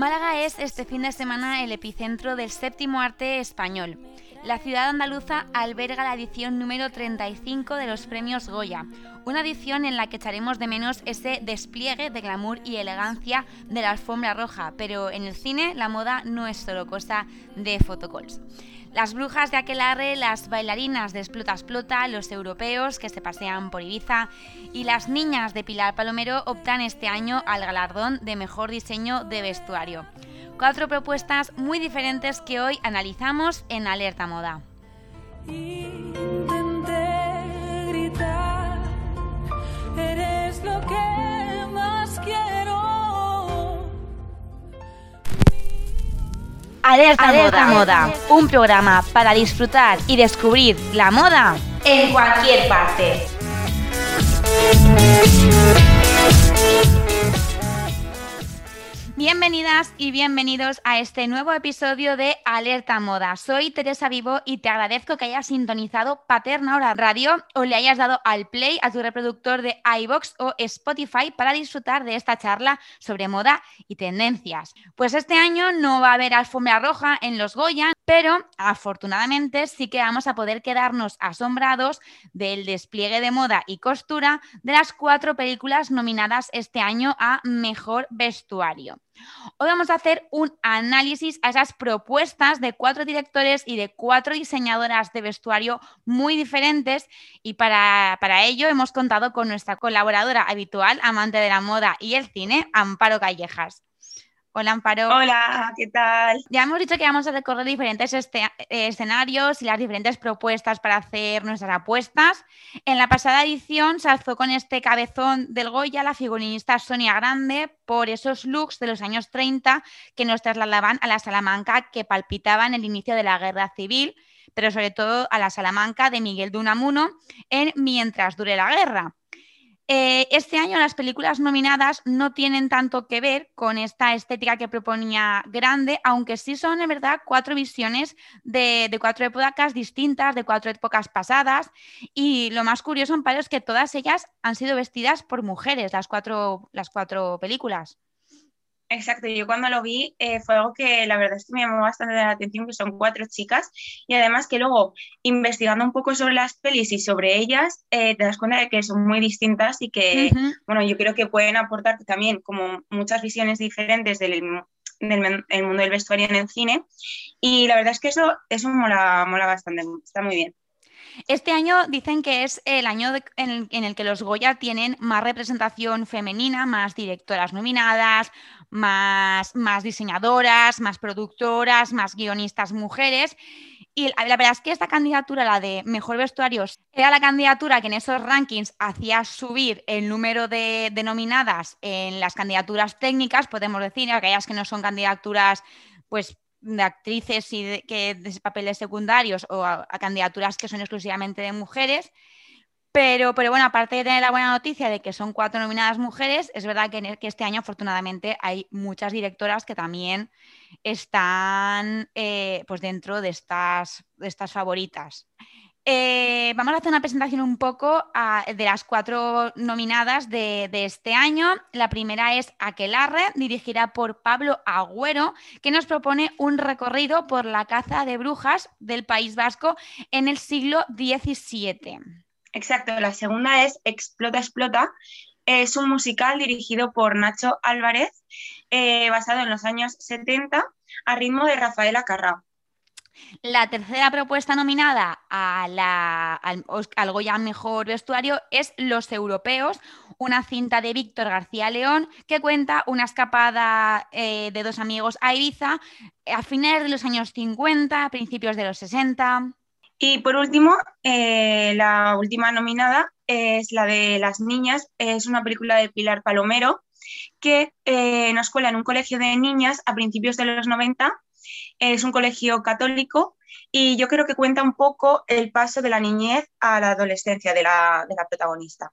Málaga es este fin de semana el epicentro del séptimo arte español. La ciudad andaluza alberga la edición número 35 de los premios Goya, una edición en la que echaremos de menos ese despliegue de glamour y elegancia de la alfombra roja, pero en el cine la moda no es solo cosa de fotocols. Las brujas de Aquelarre, las bailarinas de Explota Explota, los europeos que se pasean por Ibiza y las niñas de Pilar Palomero optan este año al galardón de mejor diseño de vestuario. Cuatro propuestas muy diferentes que hoy analizamos en Alerta Moda. Alerta, moda. un programa para disfrutar y descubrir la moda en cualquier parte. Bienvenidas y bienvenidos a este nuevo episodio de Alerta Moda. Soy Teresa Vivo y te agradezco que hayas sintonizado Paterna Hora Radio o le hayas dado al play a tu reproductor de iBox o Spotify para disfrutar de esta charla sobre moda y tendencias. Pues este año no va a haber alfombra roja en los Goya, pero afortunadamente sí que vamos a poder quedarnos asombrados del despliegue de moda y costura de las cuatro películas nominadas este año a Mejor Vestuario. Hoy vamos a hacer un análisis a esas propuestas de cuatro directores y de cuatro diseñadoras de vestuario muy diferentes y para, para ello hemos contado con nuestra colaboradora habitual, amante de la moda y el cine, Amparo Callejas. Hola, Amparo. Hola, ¿qué tal? Ya hemos dicho que vamos a recorrer diferentes este, escenarios y las diferentes propuestas para hacer nuestras apuestas. En la pasada edición se alzó con este cabezón del Goya la figurinista Sonia Grande por esos looks de los años 30 que nos trasladaban a la Salamanca que palpitaban el inicio de la guerra civil, pero sobre todo a la Salamanca de Miguel de Unamuno en Mientras dure la guerra. Eh, este año las películas nominadas no tienen tanto que ver con esta estética que proponía Grande, aunque sí son en verdad cuatro visiones de, cuatro épocas distintas, de cuatro épocas pasadas. Y lo más curioso, Amparo, es que todas ellas han sido vestidas por mujeres, las cuatro, las cuatro películas. Exacto, yo cuando lo vi eh, fue algo que la verdad es que me llamó bastante la atención, que son cuatro chicas y además que luego investigando un poco sobre las pelis y sobre ellas, eh, te das cuenta de que son muy distintas y que, bueno, yo creo que pueden aportar también como muchas visiones diferentes del, mundo del vestuario en el cine y la verdad es que eso, eso mola, mola bastante, está muy bien. Este año dicen que es el año en, el, que los Goya tienen más representación femenina, más directoras nominadas, más, más diseñadoras, más productoras, más guionistas mujeres. Y la verdad es que esta candidatura, la de mejor vestuario, era la candidatura que en esos rankings hacía subir el número de, de nominadas en las candidaturas técnicas, podemos decir, aquellas que no son candidaturas pues de actrices y de, que, de papeles secundarios o a, candidaturas que son exclusivamente de mujeres. Pero, pero bueno, aparte de tener la buena noticia de que son cuatro nominadas mujeres, es verdad que, que este año afortunadamente hay muchas directoras que también están eh, pues dentro de estas, de estas favoritas. Eh, vamos a hacer una presentación un poco ah, de las cuatro nominadas de, este año. La primera es Aquelarre, dirigida por Pablo Agüero, que nos propone un recorrido por la caza de brujas del País Vasco en el siglo XVII. Exacto, la segunda es Explota, Explota. Es un musical dirigido por Nacho Álvarez, eh, basado en los años 70, a ritmo de Rafaela Carrá. La tercera propuesta nominada al, Goya Mejor Vestuario es Los Europeos, una cinta de Víctor García León que cuenta una escapada eh, de dos amigos a Ibiza a finales de los años 50, a principios de los 60. Y por último, eh, la última nominada es la de Las Niñas, es una película de Pilar Palomero que eh, nos cuela en un colegio de niñas a principios de los 90 es un colegio católico y yo creo que cuenta un poco el paso de la niñez a la adolescencia de la, protagonista.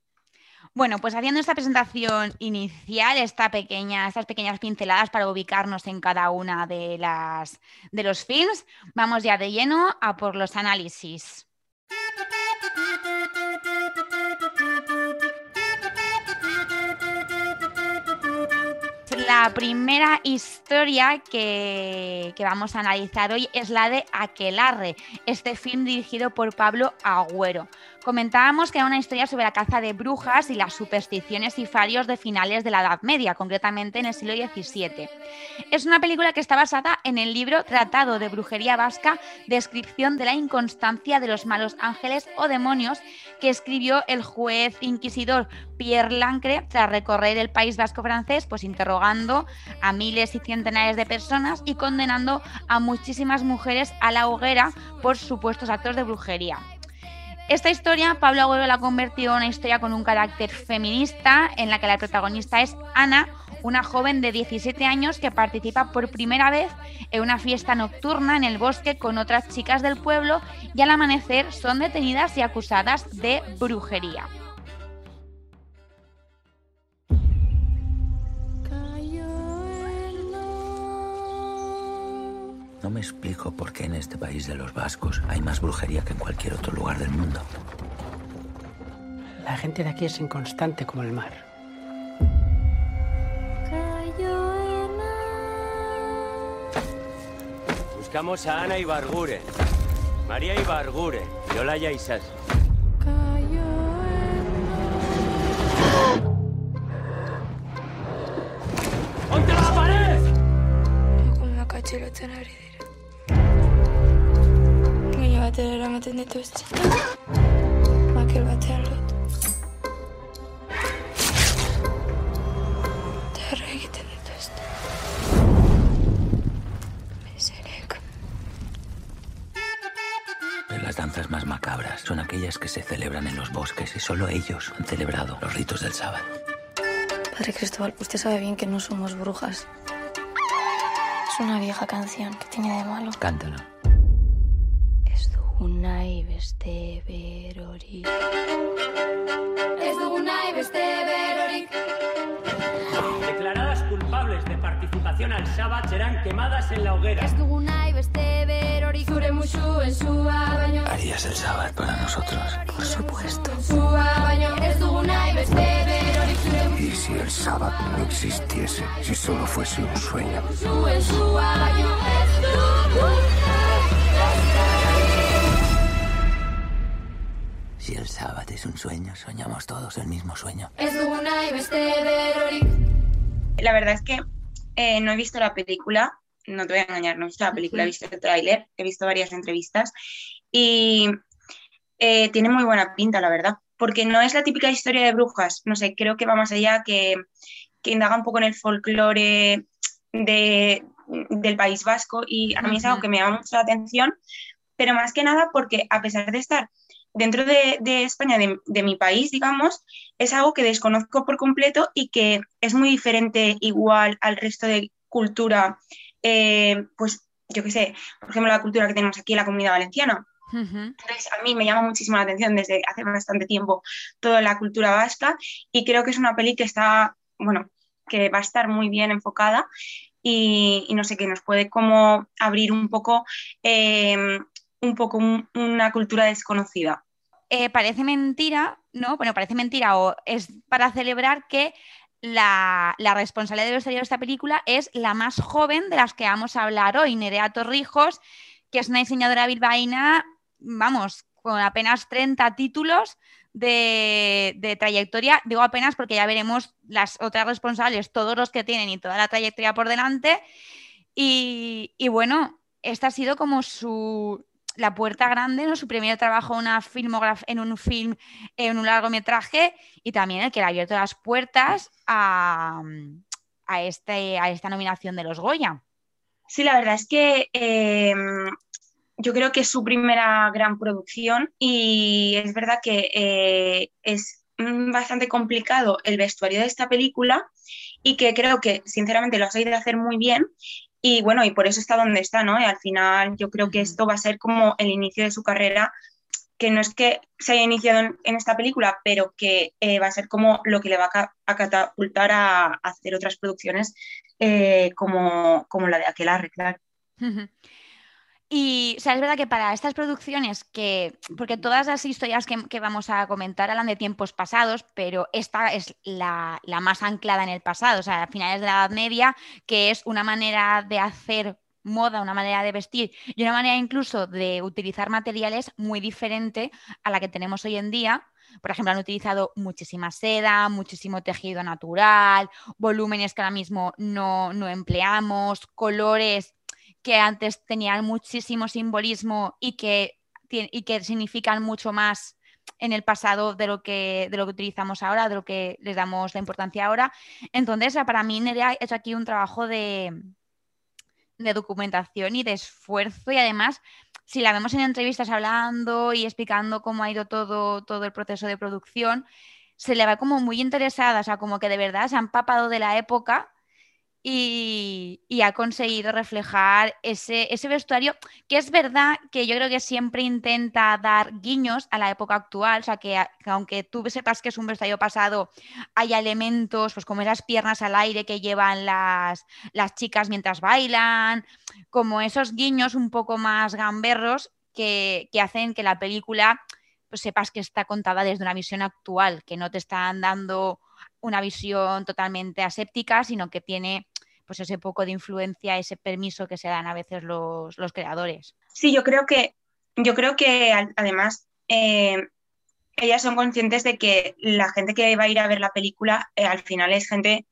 Bueno, pues haciendo esta presentación inicial, esta pequeña, estas pequeñas pinceladas para ubicarnos en cada una de, las, de los films, vamos ya de lleno a por los análisis. la primera historia que, que, vamos a analizar hoy es la de Aquelarre, este film dirigido por Pablo Agüero. Comentábamos que era una historia sobre la caza de brujas y las supersticiones y farios de finales de la Edad Media, concretamente en el siglo XVII. Es una película que está basada en el libro Tratado de Brujería Vasca, Descripción de la Inconstancia de los Malos Ángeles o Demonios, que escribió el juez inquisidor Pierre Lancre tras recorrer el país vasco francés, pues interrogando a miles y centenares de personas y condenando a muchísimas mujeres a la hoguera por supuestos actos de brujería. Esta historia Pablo Agüero la ha convertido en una historia con un carácter feminista en la que la protagonista es Ana, una joven de 17 años que participa por primera vez en una fiesta nocturna en el bosque con otras chicas del pueblo y al amanecer son detenidas y acusadas de brujería. No me explico por qué en este país de los vascos hay más brujería que en cualquier otro lugar del mundo. La gente de aquí es inconstante como el mar. Buscamos a Ana Ibarguren, María Ibarguren y Olaya Isas. ¡Ponte la pared! Makel batean lotu. Egiten. Pero las danzas más macabras son aquellas que se celebran en los bosques y solo ellos han celebrado los ritos del sábado. Padre Cristóbal, usted sabe bien que no somos brujas. Es una vieja canción. ¿Qué tiene de malo? Cántala. Nahi beste berorik. Ez dugu nahi beste berorik. Declaradas culpables de participación al sábado serán quemadas en la hoguera. Ez dugu nahi beste berorik. Zure musuen sua baino. Harías el sábado para nosotros. Por supuesto. Sua baino. Ez dugu nahi beste berorik. Zure ¿Y si el sábado no existiese? Si solo fuese un sueño. musuen sua baino. Ez dugu Si el sábado es un sueño, soñamos todos el mismo sueño. La verdad es que eh, no he visto la película, no te voy a engañar, no he visto la película, he visto el tráiler, he visto varias entrevistas. Y eh, tiene muy buena pinta, la verdad, porque no es la típica historia de brujas, no sé, creo que va más allá, que, que indaga un poco en el folclore de, del País Vasco y a mí es algo que me llama mucho la atención, pero más que nada porque a pesar de estar dentro de, de España, de, de mi país, digamos, es algo que desconozco por completo y que es muy diferente igual al resto de cultura, eh, pues yo qué sé, por ejemplo, la cultura que tenemos aquí en la comunidad valenciana. Entonces, a mí me llama muchísimo la atención desde hace bastante tiempo toda la cultura vasca y creo que es una peli que está, bueno, que va a estar muy bien enfocada y, y no sé, que nos puede como abrir un poco, eh, un poco un- una cultura desconocida. Eh, parece mentira, ¿no? Bueno, parece mentira o es para celebrar que la, la responsable de vestuario de esta película es la más joven de las que vamos a hablar hoy, Nerea Torrijos, que es una diseñadora bilbaína, vamos, con apenas 30 títulos de, trayectoria. Digo apenas porque ya veremos las otras responsables, todos los que tienen y toda la trayectoria por delante. Y bueno, esta ha sido como su, la puerta grande, ¿no? Su primer trabajo una en un film, en un largometraje, y también el que le ha abierto las puertas a, este, a esta nominación de los Goya. Sí, la verdad es que eh, yo creo que es su primera gran producción y es verdad que eh, es bastante complicado el vestuario de esta película y que creo que sinceramente lo has ido a hacer muy bien y bueno, y por eso está donde está, ¿no? Y al final yo creo que esto va a ser como el inicio de su carrera, que no es que se haya iniciado en, en esta película, pero que eh, va a ser como lo que le va a, ca- a catapultar a, a hacer otras producciones eh, como, como la de Aquelarre, claro. Y o sea, es verdad que para estas producciones, que, porque todas las historias que, que vamos a comentar hablan de tiempos pasados, pero esta es la, la más anclada en el pasado, o sea, a finales de la Edad Media, que es una manera de hacer moda, una manera de vestir y una manera incluso de utilizar materiales muy diferente a la que tenemos hoy en día. Por ejemplo, han utilizado muchísima seda, muchísimo tejido natural, volúmenes que ahora mismo no, no empleamos, colores que antes tenían muchísimo simbolismo y que, y que significan mucho más en el pasado de lo, que, de lo que utilizamos ahora, de lo que les damos la importancia ahora. Entonces, para mí, Nerea ha hecho aquí un trabajo de, de documentación y de esfuerzo y además si la vemos en entrevistas hablando y explicando cómo ha ido todo, todo el proceso de producción, se le va como muy interesada, o sea, como que de verdad se ha empapado de la época y, ha conseguido reflejar ese, ese vestuario, que es verdad que yo creo que siempre intenta dar guiños a la época actual, o sea, que aunque tú sepas que es un vestuario pasado, hay elementos, pues como esas piernas al aire que llevan las, las chicas mientras bailan, como esos guiños un poco más gamberros que, que hacen que la película pues sepas que está contada desde una visión actual, que no te están dando una visión totalmente aséptica, sino que tiene pues ese poco de influencia, ese permiso que se dan a veces los, los creadores. Sí, yo creo que, yo creo que además eh, ellas son conscientes de que la gente que va a ir a ver la película eh, al final es gente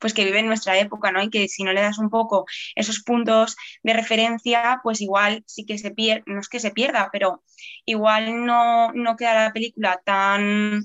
pues que vive en nuestra época, ¿no? Y que si no le das un poco esos puntos de referencia, pues igual sí que se pierde, no es que se pierda, pero igual no, no queda la película tan,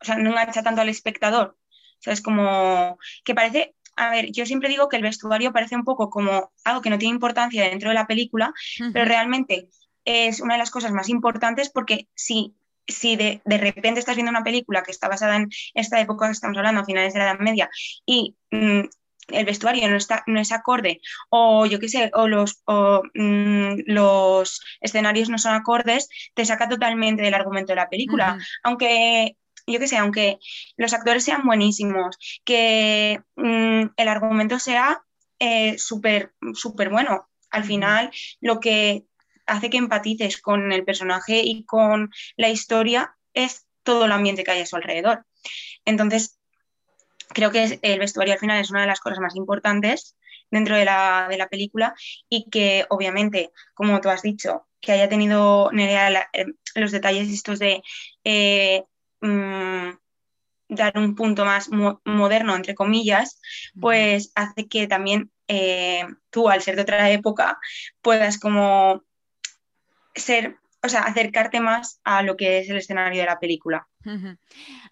o sea, no engancha tanto al espectador. O sea, es como que parece, a ver, yo siempre digo que el vestuario parece un poco como algo que no tiene importancia dentro de la película, pero realmente es una de las cosas más importantes porque si, si de, de repente estás viendo una película que está basada en esta época que estamos hablando, a finales de la Edad Media, y mm, el vestuario no, está, no es acorde, o yo qué sé, o, los, o mm, los escenarios no son acordes, te saca totalmente del argumento de la película. Aunque, yo qué sé, aunque los actores sean buenísimos, que mm, el argumento sea eh, súper súper bueno. Al final, lo que hace que empatices con el personaje y con la historia es todo el ambiente que hay a su alrededor. Entonces, creo que el vestuario al final es una de las cosas más importantes dentro de la, de la película y que obviamente, como tú has dicho, que haya tenido Nerea la- eh, los detalles estos de eh, mm, dar un punto más mo- moderno, entre comillas, pues hace que también eh, tú, al ser de otra época, puedas como ser, o sea, acercarte más a lo que es el escenario de la película.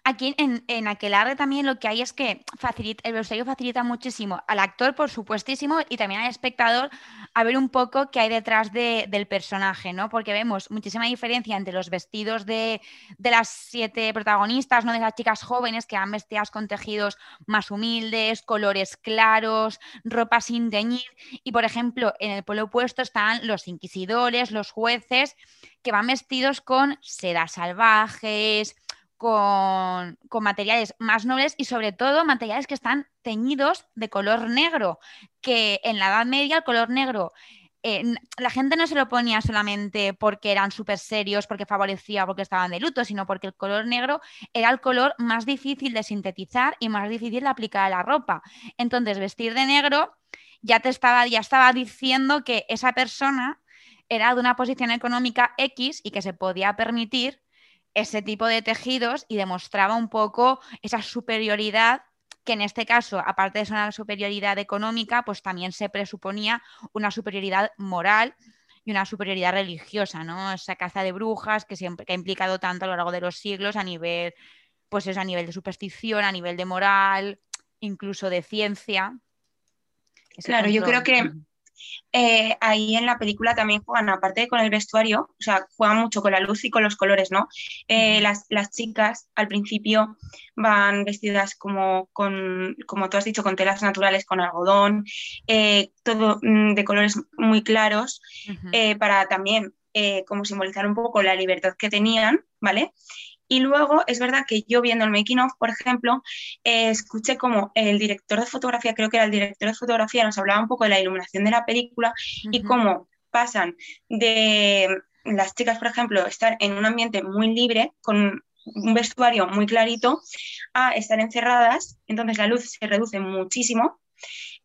Aquí en, en Aquelarre también lo que hay es que facilita, el vestuario facilita muchísimo al actor, por supuestísimo, y también al espectador a ver un poco qué hay detrás de- del personaje, ¿no? Porque vemos muchísima diferencia entre los vestidos de, de las siete protagonistas, ¿no? De las chicas jóvenes que van vestidas con tejidos más humildes, colores claros, ropa sin teñir. Y, por ejemplo, en el polo opuesto están los inquisidores, los jueces, que van vestidos con sedas salvajes, con, materiales más nobles y sobre todo materiales que están teñidos de color negro, que en la Edad Media el color negro eh, la gente no se lo ponía solamente porque eran súper serios, porque favorecía, porque estaban de luto, sino porque el color negro era el color más difícil de sintetizar y más difícil de aplicar a la ropa. Entonces, vestir de negro ya te estaba, ya estaba diciendo que esa persona era de una posición económica X y que se podía permitir ese tipo de tejidos y demostraba un poco esa superioridad que en este caso, aparte de ser una superioridad económica, pues también se presuponía una superioridad moral y una superioridad religiosa, ¿no? Esa caza de brujas que siempre que ha implicado tanto a lo largo de los siglos a nivel, pues eso, a nivel de superstición, a nivel de moral, incluso de ciencia. Ese Claro, yo creo que eh, ahí en la película también juegan, aparte de con el vestuario, o sea, juegan mucho con la luz y con los colores, ¿no? Eh, las, las chicas al principio van vestidas como, con, como tú has dicho, con telas naturales, con algodón, eh, todo mm, de colores muy claros, para también como simbolizar un poco la libertad que tenían, ¿vale? Y luego es verdad que yo viendo el making of, por ejemplo, eh, escuché como el director de fotografía, creo que era el director de fotografía, nos hablaba un poco de la iluminación de la película y cómo pasan de las chicas, por ejemplo, estar en un ambiente muy libre, con un vestuario muy clarito, a estar encerradas, entonces la luz se reduce muchísimo.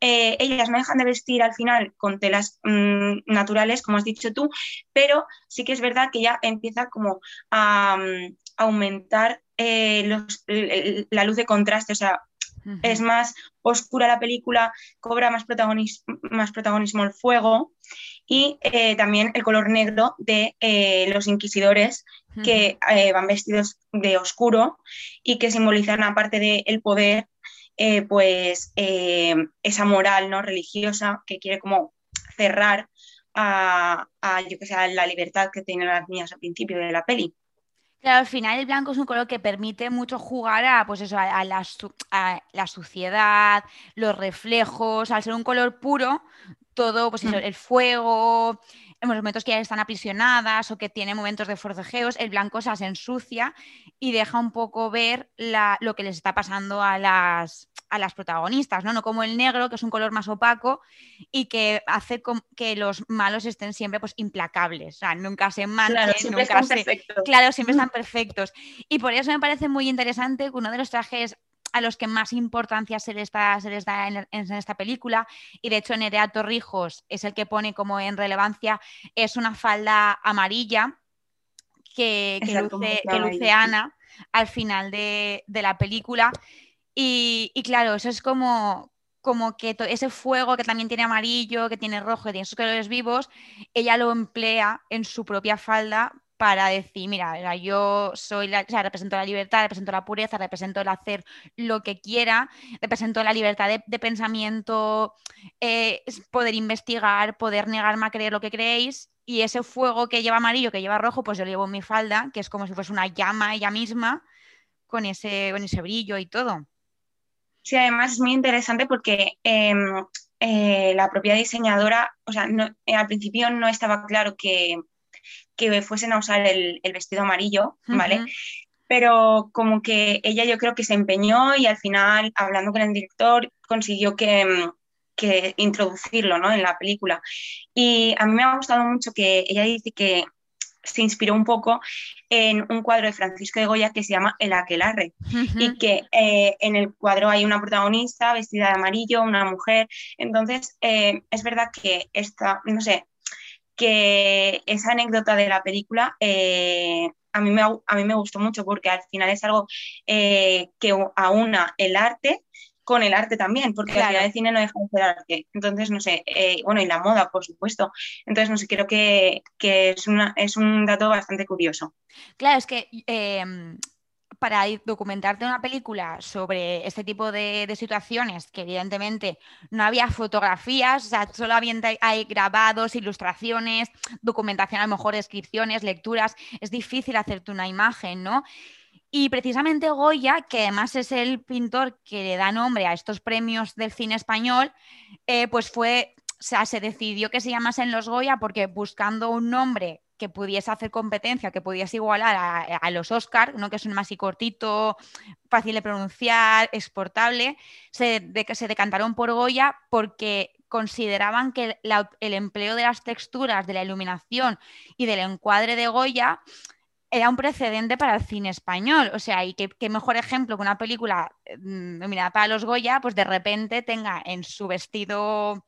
Eh, ellas no dejan de vestir al final con telas mm, naturales, como has dicho tú, pero sí que es verdad que ya empieza como a, mm, aumentar eh, los- la luz de contraste, o sea, es más oscura la película, cobra más, protagonis- más protagonismo el fuego y eh, también el color negro de eh, los inquisidores que van vestidos de oscuro y que simbolizan, aparte del poder, eh, pues esa moral ¿no? religiosa que quiere como cerrar a, a, yo que sé, a la libertad que tienen las niñas al principio de la peli. Claro, al final el blanco es un color que permite mucho jugar a, pues eso, a, a la, su- a la suciedad, los reflejos, al ser un color puro, todo, pues eso, Mm. el fuego, en los momentos que ya están aprisionadas o que tienen momentos de forcejeos, el blanco o sea, se ensucia y deja un poco ver la- lo que les está pasando a las, a las protagonistas, ¿no? No como el negro, que es un color más opaco y que hace que los malos estén siempre pues implacables, o sea, nunca se manchen, Claro, siempre nunca están se... perfectos. Claro, siempre están perfectos. Y por eso me parece muy interesante que uno de los trajes a los que más importancia se les da, se les da en, en esta película, y de hecho Nerea Torrijos es el que pone como en relevancia, es una falda amarilla que, luce, que luce. Ana al final de, de la película. Y, claro, eso es como, como que ese fuego que también tiene amarillo, que tiene rojo, que tiene esos colores vivos, ella lo emplea en su propia falda para decir, mira, yo soy la, o sea, represento la libertad, represento la pureza, represento el hacer lo que quiera, represento la libertad de, pensamiento, eh, poder investigar, poder negarme a creer lo que creéis. Y ese fuego que lleva amarillo, que lleva rojo, pues yo lo llevo en mi falda, que es como si fuese una llama ella misma, con ese, con ese brillo y todo. Sí, además es muy interesante porque em, eh, la propia diseñadora, o sea, no- eh, al principio no estaba claro que, que fuesen a usar el, el vestido amarillo, ¿vale? Pero como que ella yo creo que se empeñó y al final, hablando con el director, consiguió que, em, que introducirlo, ¿no? en la película. Y a mí me ha gustado mucho que ella dice que se inspiró un poco en un cuadro de Francisco de Goya que se llama El Aquelarre y que eh, en el cuadro hay una protagonista vestida de amarillo, una mujer. Entonces, eh, es verdad que esta, no sé, que esa anécdota de la película eh, a, mí me, a mí me gustó mucho porque al final es algo que aúna el arte con el arte también, porque Claro. final el cine no deja de ser arte. Entonces, no sé, eh, bueno, y la moda, por supuesto. Entonces, no sé, creo que, que es, una, es un dato bastante curioso. Claro, es que em, para documentarte una película sobre este tipo de, de situaciones, que evidentemente no había fotografías, o sea, solo había, hay grabados, ilustraciones, documentación, a lo mejor descripciones, lecturas, es difícil hacerte una imagen, ¿no? Y precisamente Goya, que además es el pintor que le da nombre a estos premios del cine español, eh, pues fue, o sea, se decidió que se llamasen los Goya porque buscando un nombre que pudiese hacer competencia, que pudiese igualar a, los Oscar, ¿no? que es un más así cortito, fácil de pronunciar, exportable, se, se decantaron por Goya porque consideraban que el empleo de las texturas, de la iluminación y del encuadre de Goya era un precedente para el cine español. O sea, y qué, qué mejor ejemplo que una película mm, nominada para los Goya, pues de repente tenga en su vestido, o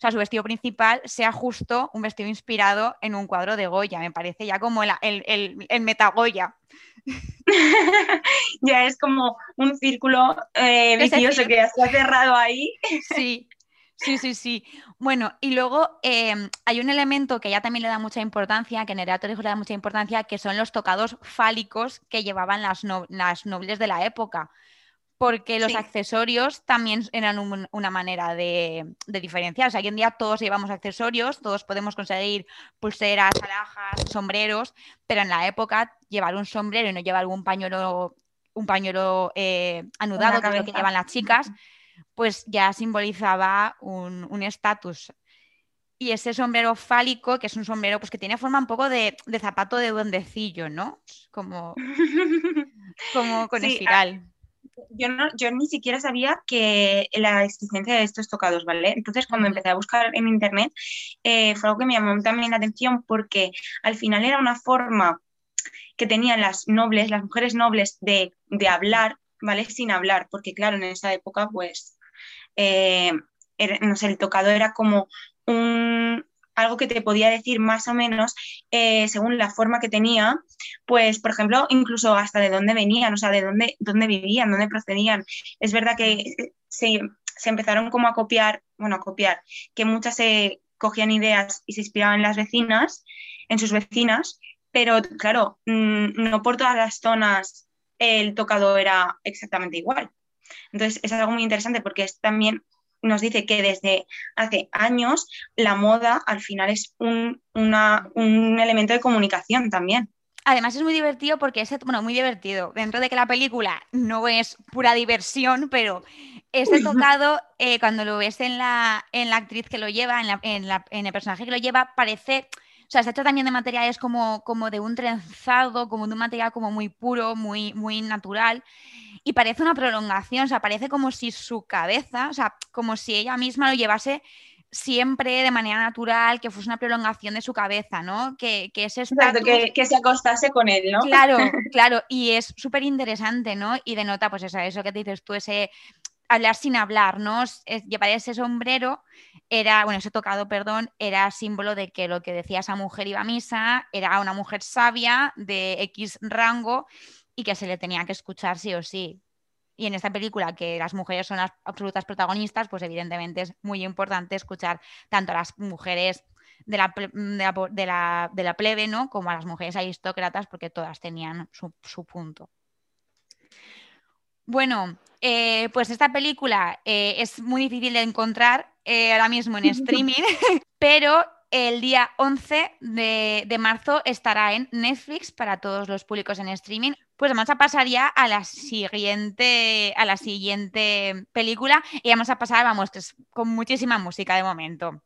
sea, su vestido principal sea justo un vestido inspirado en un cuadro de Goya. Me parece ya como el, el, el, el metagoya. ya es como un círculo eh, vicioso que se ha cerrado ahí. Sí, sí, sí, sí. Bueno, y luego eh, hay un elemento que ya también le da mucha importancia, que Nerea Torrijos le da mucha importancia, que son los tocados fálicos que llevaban las, no- las nobles de la época. Porque los Sí. accesorios también eran un- una manera de, de diferenciar. O sea, hoy en día todos llevamos accesorios, todos podemos conseguir pulseras, alhajas, sombreros, pero en la época llevar un sombrero y no llevar un pañuelo, un pañuelo eh, anudado, que es lo que llevan las chicas, pues ya simbolizaba un un estatus. y ese sombrero fálico, que es un sombrero pues, que tiene forma un poco de, de zapato de duendecillo, ¿no? Como, como con Sí, espiral. yo, no, yo ni siquiera sabía que la existencia de estos tocados, ¿vale? Entonces, cuando empecé a buscar en internet, eh, fue algo que me llamó también la atención porque al final era una forma que tenían las nobles, las mujeres nobles, de, de hablar, ¿vale? Sin hablar, porque claro, en esa época, pues, eh, sé, el tocado era como un, algo que te podía decir más o menos eh, según la forma que tenía, pues, por ejemplo, incluso hasta de dónde venían, o sea, de dónde, dónde vivían, dónde procedían. Es verdad que se, se empezaron como a copiar, bueno, a copiar, que muchas se cogían ideas y se inspiraban en las vecinas, en sus vecinas, pero claro, mm, no por todas las zonas el tocado era exactamente igual. Entonces, es algo muy interesante porque es también nos dice que desde hace años la moda al final es un, una- un elemento de comunicación también. Además es muy divertido porque es, bueno, muy divertido, dentro de que la película no es pura diversión, pero este tocado, eh, cuando lo ves en la, en la actriz que lo lleva, en, la- en la- en el personaje que lo lleva, parece, o sea, está hecho también de materiales como, como de un trenzado, como de un material como muy puro, muy, muy natural, y parece una prolongación, o sea, parece como si su cabeza, o sea, como si ella misma lo llevase siempre de manera natural, que fuese una prolongación de su cabeza, ¿no? Que, que ese estatus- que, que se acostase con él, ¿no? Claro, claro, y es súper interesante, ¿no? Y denota, pues eso, eso que te dices tú, ese hablar sin hablar, ¿no? Es- es- llevar ese sombrero era, bueno, ese tocado, perdón, era símbolo de que lo que decía esa mujer iba a misa, era una mujer sabia de X rango y que se le tenía que escuchar sí o sí. Y en esta película, que las mujeres son las absolutas protagonistas, pues evidentemente es muy importante escuchar tanto a las mujeres de la, de la- de la plebe, ¿no? Como a las mujeres aristócratas, porque todas tenían su, su punto. Bueno, eh, pues esta película eh, es muy difícil de encontrar eh, ahora mismo en streaming, pero el día 11 de, de marzo estará en Netflix para todos los públicos en streaming. Pues vamos a pasar ya a la siguiente, a la siguiente película y vamos a pasar, vamos, que es con muchísima música de momento.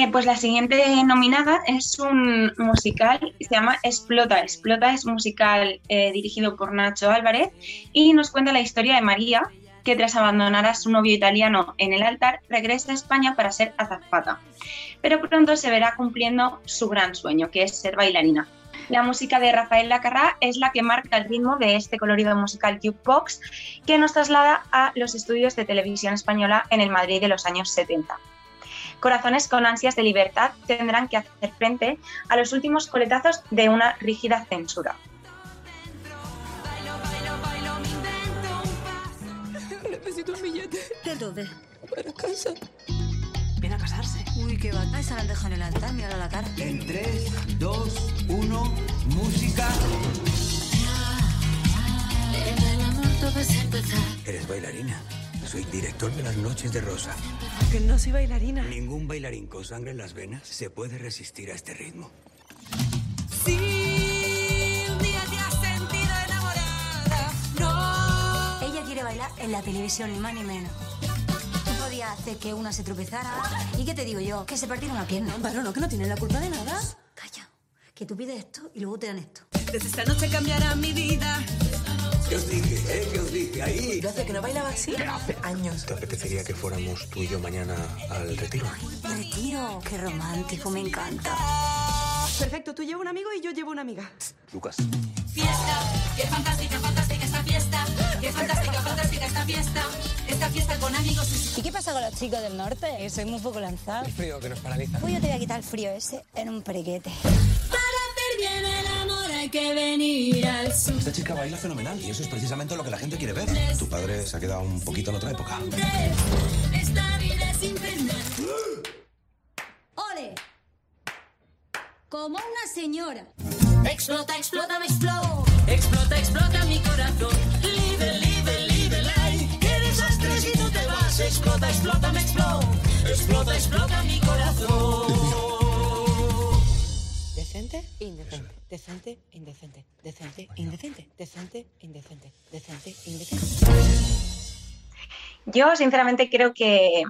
Eh, pues la siguiente nominada es un musical, se llama Explota. Explota es musical eh, dirigido por Nacho Álvarez y nos cuenta la historia de María, que tras abandonar a su novio italiano en el altar, regresa a España para ser azafata. Pero pronto se verá cumpliendo su gran sueño, que es ser bailarina. La música de Rafael Lacarrá es la que marca el ritmo de este colorido musical Jukebox, que nos traslada a los estudios de televisión española en el Madrid de los años 70 corazones con ansias de libertad tendrán que hacer frente a los últimos coletazos de una rígida censura. Necesito un billete. ¿De dónde? Para casa. Viene a casarse. Uy, qué va. Se la han dejado en el altar, mira la cara. En 3, 2, 1, música. En el amor todo es empezar. Eres bailarina. Soy director de las noches de Rosa. Que no soy bailarina. Ningún bailarín con sangre en las venas se puede resistir a este ritmo. Si un día te has sentido enamorada, no. Ella quiere bailar en la televisión, ni más ni menos. Tú podías hacer que una se tropezara. ¿Y qué te digo yo? Que se partiera una pierna. Pero no, que no tiene la culpa de nada. Calla. Que tú pides esto y luego te dan esto. Desde esta noche cambiará mi vida. ¿Qué os dije? ¿Eh? ¿Qué os dije? Ahí. Hace que no bailaba así. Hace años. ¿Te apetecería que fuéramos tú y yo mañana al retiro? Retiro. Qué romántico, me encanta. Perfecto, tú llevas un amigo y yo llevo una amiga. Lucas. Fiesta, qué fantástica, fantástica esta fiesta. Qué fantástica, fantástica esta fiesta. Esta fiesta con amigos. ¿Y qué pasa con los chicos del norte? Soy muy poco lanzado. frío que nos paraliza. Pues yo te voy a quitar el frío ese en un periquete. Para hacer bien el hay que venir al sur. Esta chica baila fenomenal y eso es precisamente lo que la gente quiere ver. Tu padre se ha quedado un poquito en otra época. Esta vida es infernal. ¡Ole! Como una señora. Explota, explota, me explota. Explota, explota mi corazón. Live, live, live life. Qué desastre si tú te vas. Explota, explota, me explota. Explota, explota mi corazón. Decente, indecente. Decente, indecente. Decente, indecente. Decente, indecente. Decente, indecente. Yo sinceramente creo que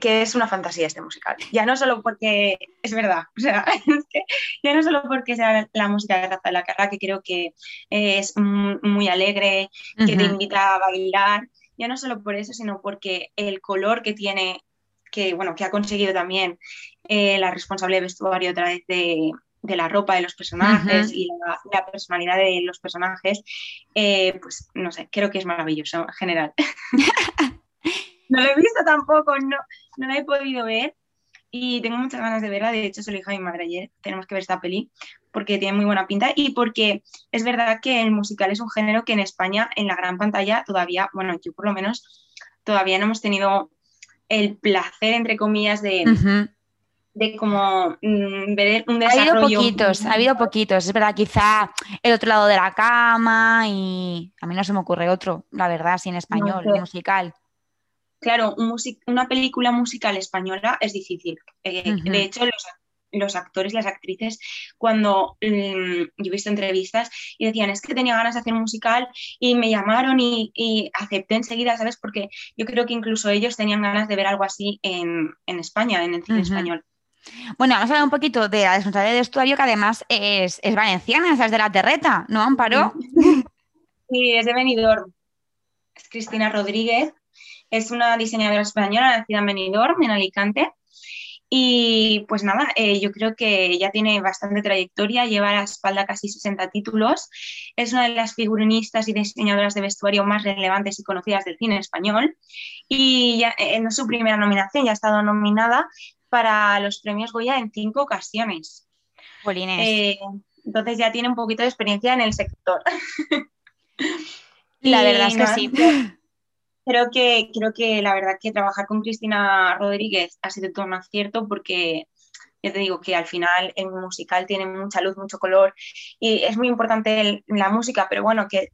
que es una fantasía este musical. Ya no solo porque es verdad, o sea, es que ya no solo porque sea la música de Rafael Acarra, que creo que es muy alegre, que te invita a bailar, ya no solo por eso, sino porque el color que tiene, que bueno, que ha conseguido también eh, la responsable de vestuario a través de, de la ropa de los personajes Ujú. y la, la personalidad de los personajes, eh, pues no sé, creo que es maravilloso en general. No lo he visto tampoco, no, no la he podido ver y tengo muchas ganas de verla. De hecho, se lo dije a mi madre ayer, tenemos que ver esta peli porque tiene muy buena pinta y porque es verdad que el musical es un género que en España, en la gran pantalla, todavía, bueno, yo por lo menos todavía no hemos tenido el placer, entre comillas, de, Ujú. De como mm, ver un Ha habido desarrollo. poquitos, ha habido poquitos. Es verdad, quizá el otro lado de la cama y a mí no se me ocurre otro, la verdad, así en español, sé. musical. Claro, un music- una película musical española es difícil. Eh. De hecho, los, los actores las actrices, cuando mm, yo he visto entrevistas y decían, es que tenía ganas de hacer un musical y me llamaron y, y acepté enseguida, ¿sabes? Porque yo creo que incluso ellos tenían ganas de ver algo así en, en España, en el cine español. Bueno, vamos a hablar un poquito de la responsable de vestuario, que además es, valenciana, es de la Terreta, ¿no, Amparo? Sí, es de Benidorm. Es Cristina Rodríguez. Es una diseñadora española nacida en Benidorm, en Alicante. Y pues nada, eh, yo creo que ella tiene bastante trayectoria, lleva a la espalda casi 60 títulos. Es una de las figurinistas y diseñadoras de vestuario más relevantes y conocidas del cine español. Y ya, eh, es su primera nominación, ya ha estado nominada para los premios Goya en cinco ocasiones. Polines. Eh, entonces ya tiene un poquito de experiencia en el sector. la verdad es que sí. Creo que, creo que la verdad que trabajar con Cristina Rodríguez ha sido todo un acierto porque yo te digo que al final el musical tiene mucha luz, mucho color y es muy importante el- la música, pero bueno, que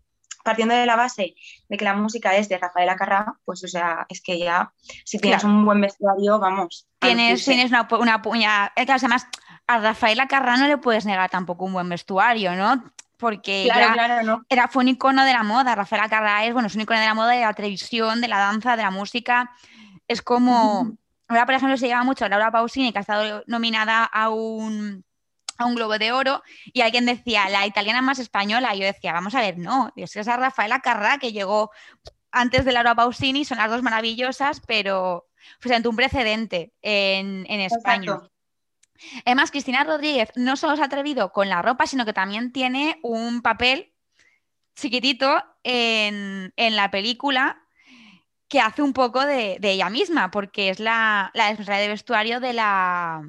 partiendo de la base de que la música es de Rafael Acarrá, pues o sea, es que ya si tienes Claro. un buen vestuario, vamos. Tienes, tienes una, una puña. que Además, a Rafaela Carrá no le puedes negar tampoco un buen vestuario, ¿no? Porque Claro, ella claro, ¿no? era, fue un icono de la moda. Rafaela Carrá es, bueno, es un icono de la moda, de la televisión, de la danza, de la música. Es como. Ahora, por ejemplo, se lleva mucho a Laura Pausini, que ha estado nominada a un, a un Globo de Oro, y alguien decía, la italiana más española. Y yo decía, vamos a ver, no, es que esa Rafaela Carrá que llegó antes de Laura Pausini, son las dos maravillosas, pero fue ante un precedente en, en España. Exacto. Además, Cristina Rodríguez no solo se ha atrevido con la ropa, sino que también tiene un papel chiquitito en, en la película que hace un poco de, de ella misma, porque es la, la responsable de vestuario de la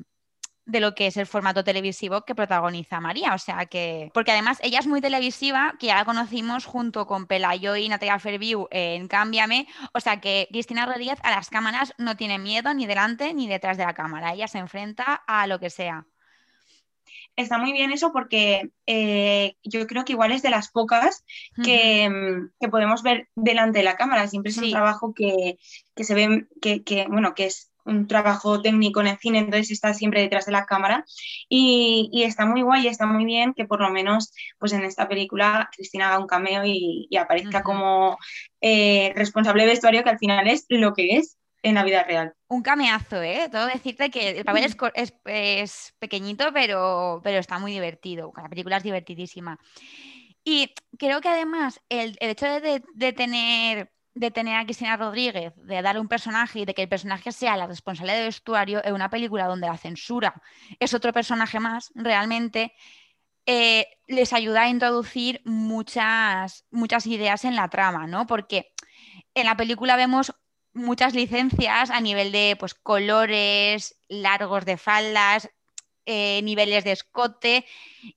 de lo que es el formato televisivo que protagoniza María, o sea que, porque además ella es muy televisiva, que ya la conocimos junto con Pelayo y Natalia Fairview en Cámbiame, o sea que Cristina Rodríguez a las cámaras no tiene miedo ni delante ni detrás de la cámara, ella se enfrenta a lo que sea. Está muy bien eso porque eh, yo creo que igual es de las pocas que, mm, que podemos ver delante de la cámara. Siempre es un trabajo que, que se ve, que, que, bueno, que es un trabajo técnico en el cine, entonces está siempre detrás de la cámara y, y está muy guay, está muy bien que por lo menos pues en esta película Cristina haga un cameo y, y aparezca como eh, responsable de vestuario, que al final es lo que es en la vida real. Un cameazo, ¿eh? Todo decirte que el papel es, co- es- es pequeñito, pero, pero está muy divertido. La película es divertidísima. Y creo que además el, el hecho de- de tener, de tener a Cristina Rodríguez, de darle un personaje y de que el personaje sea la responsable de vestuario en una película donde la censura es otro personaje más, realmente eh, les ayuda a introducir muchas, muchas ideas en la trama, ¿no? Porque en la película vemos muchas licencias a nivel de pues, colores, largos de faldas, eh, niveles de escote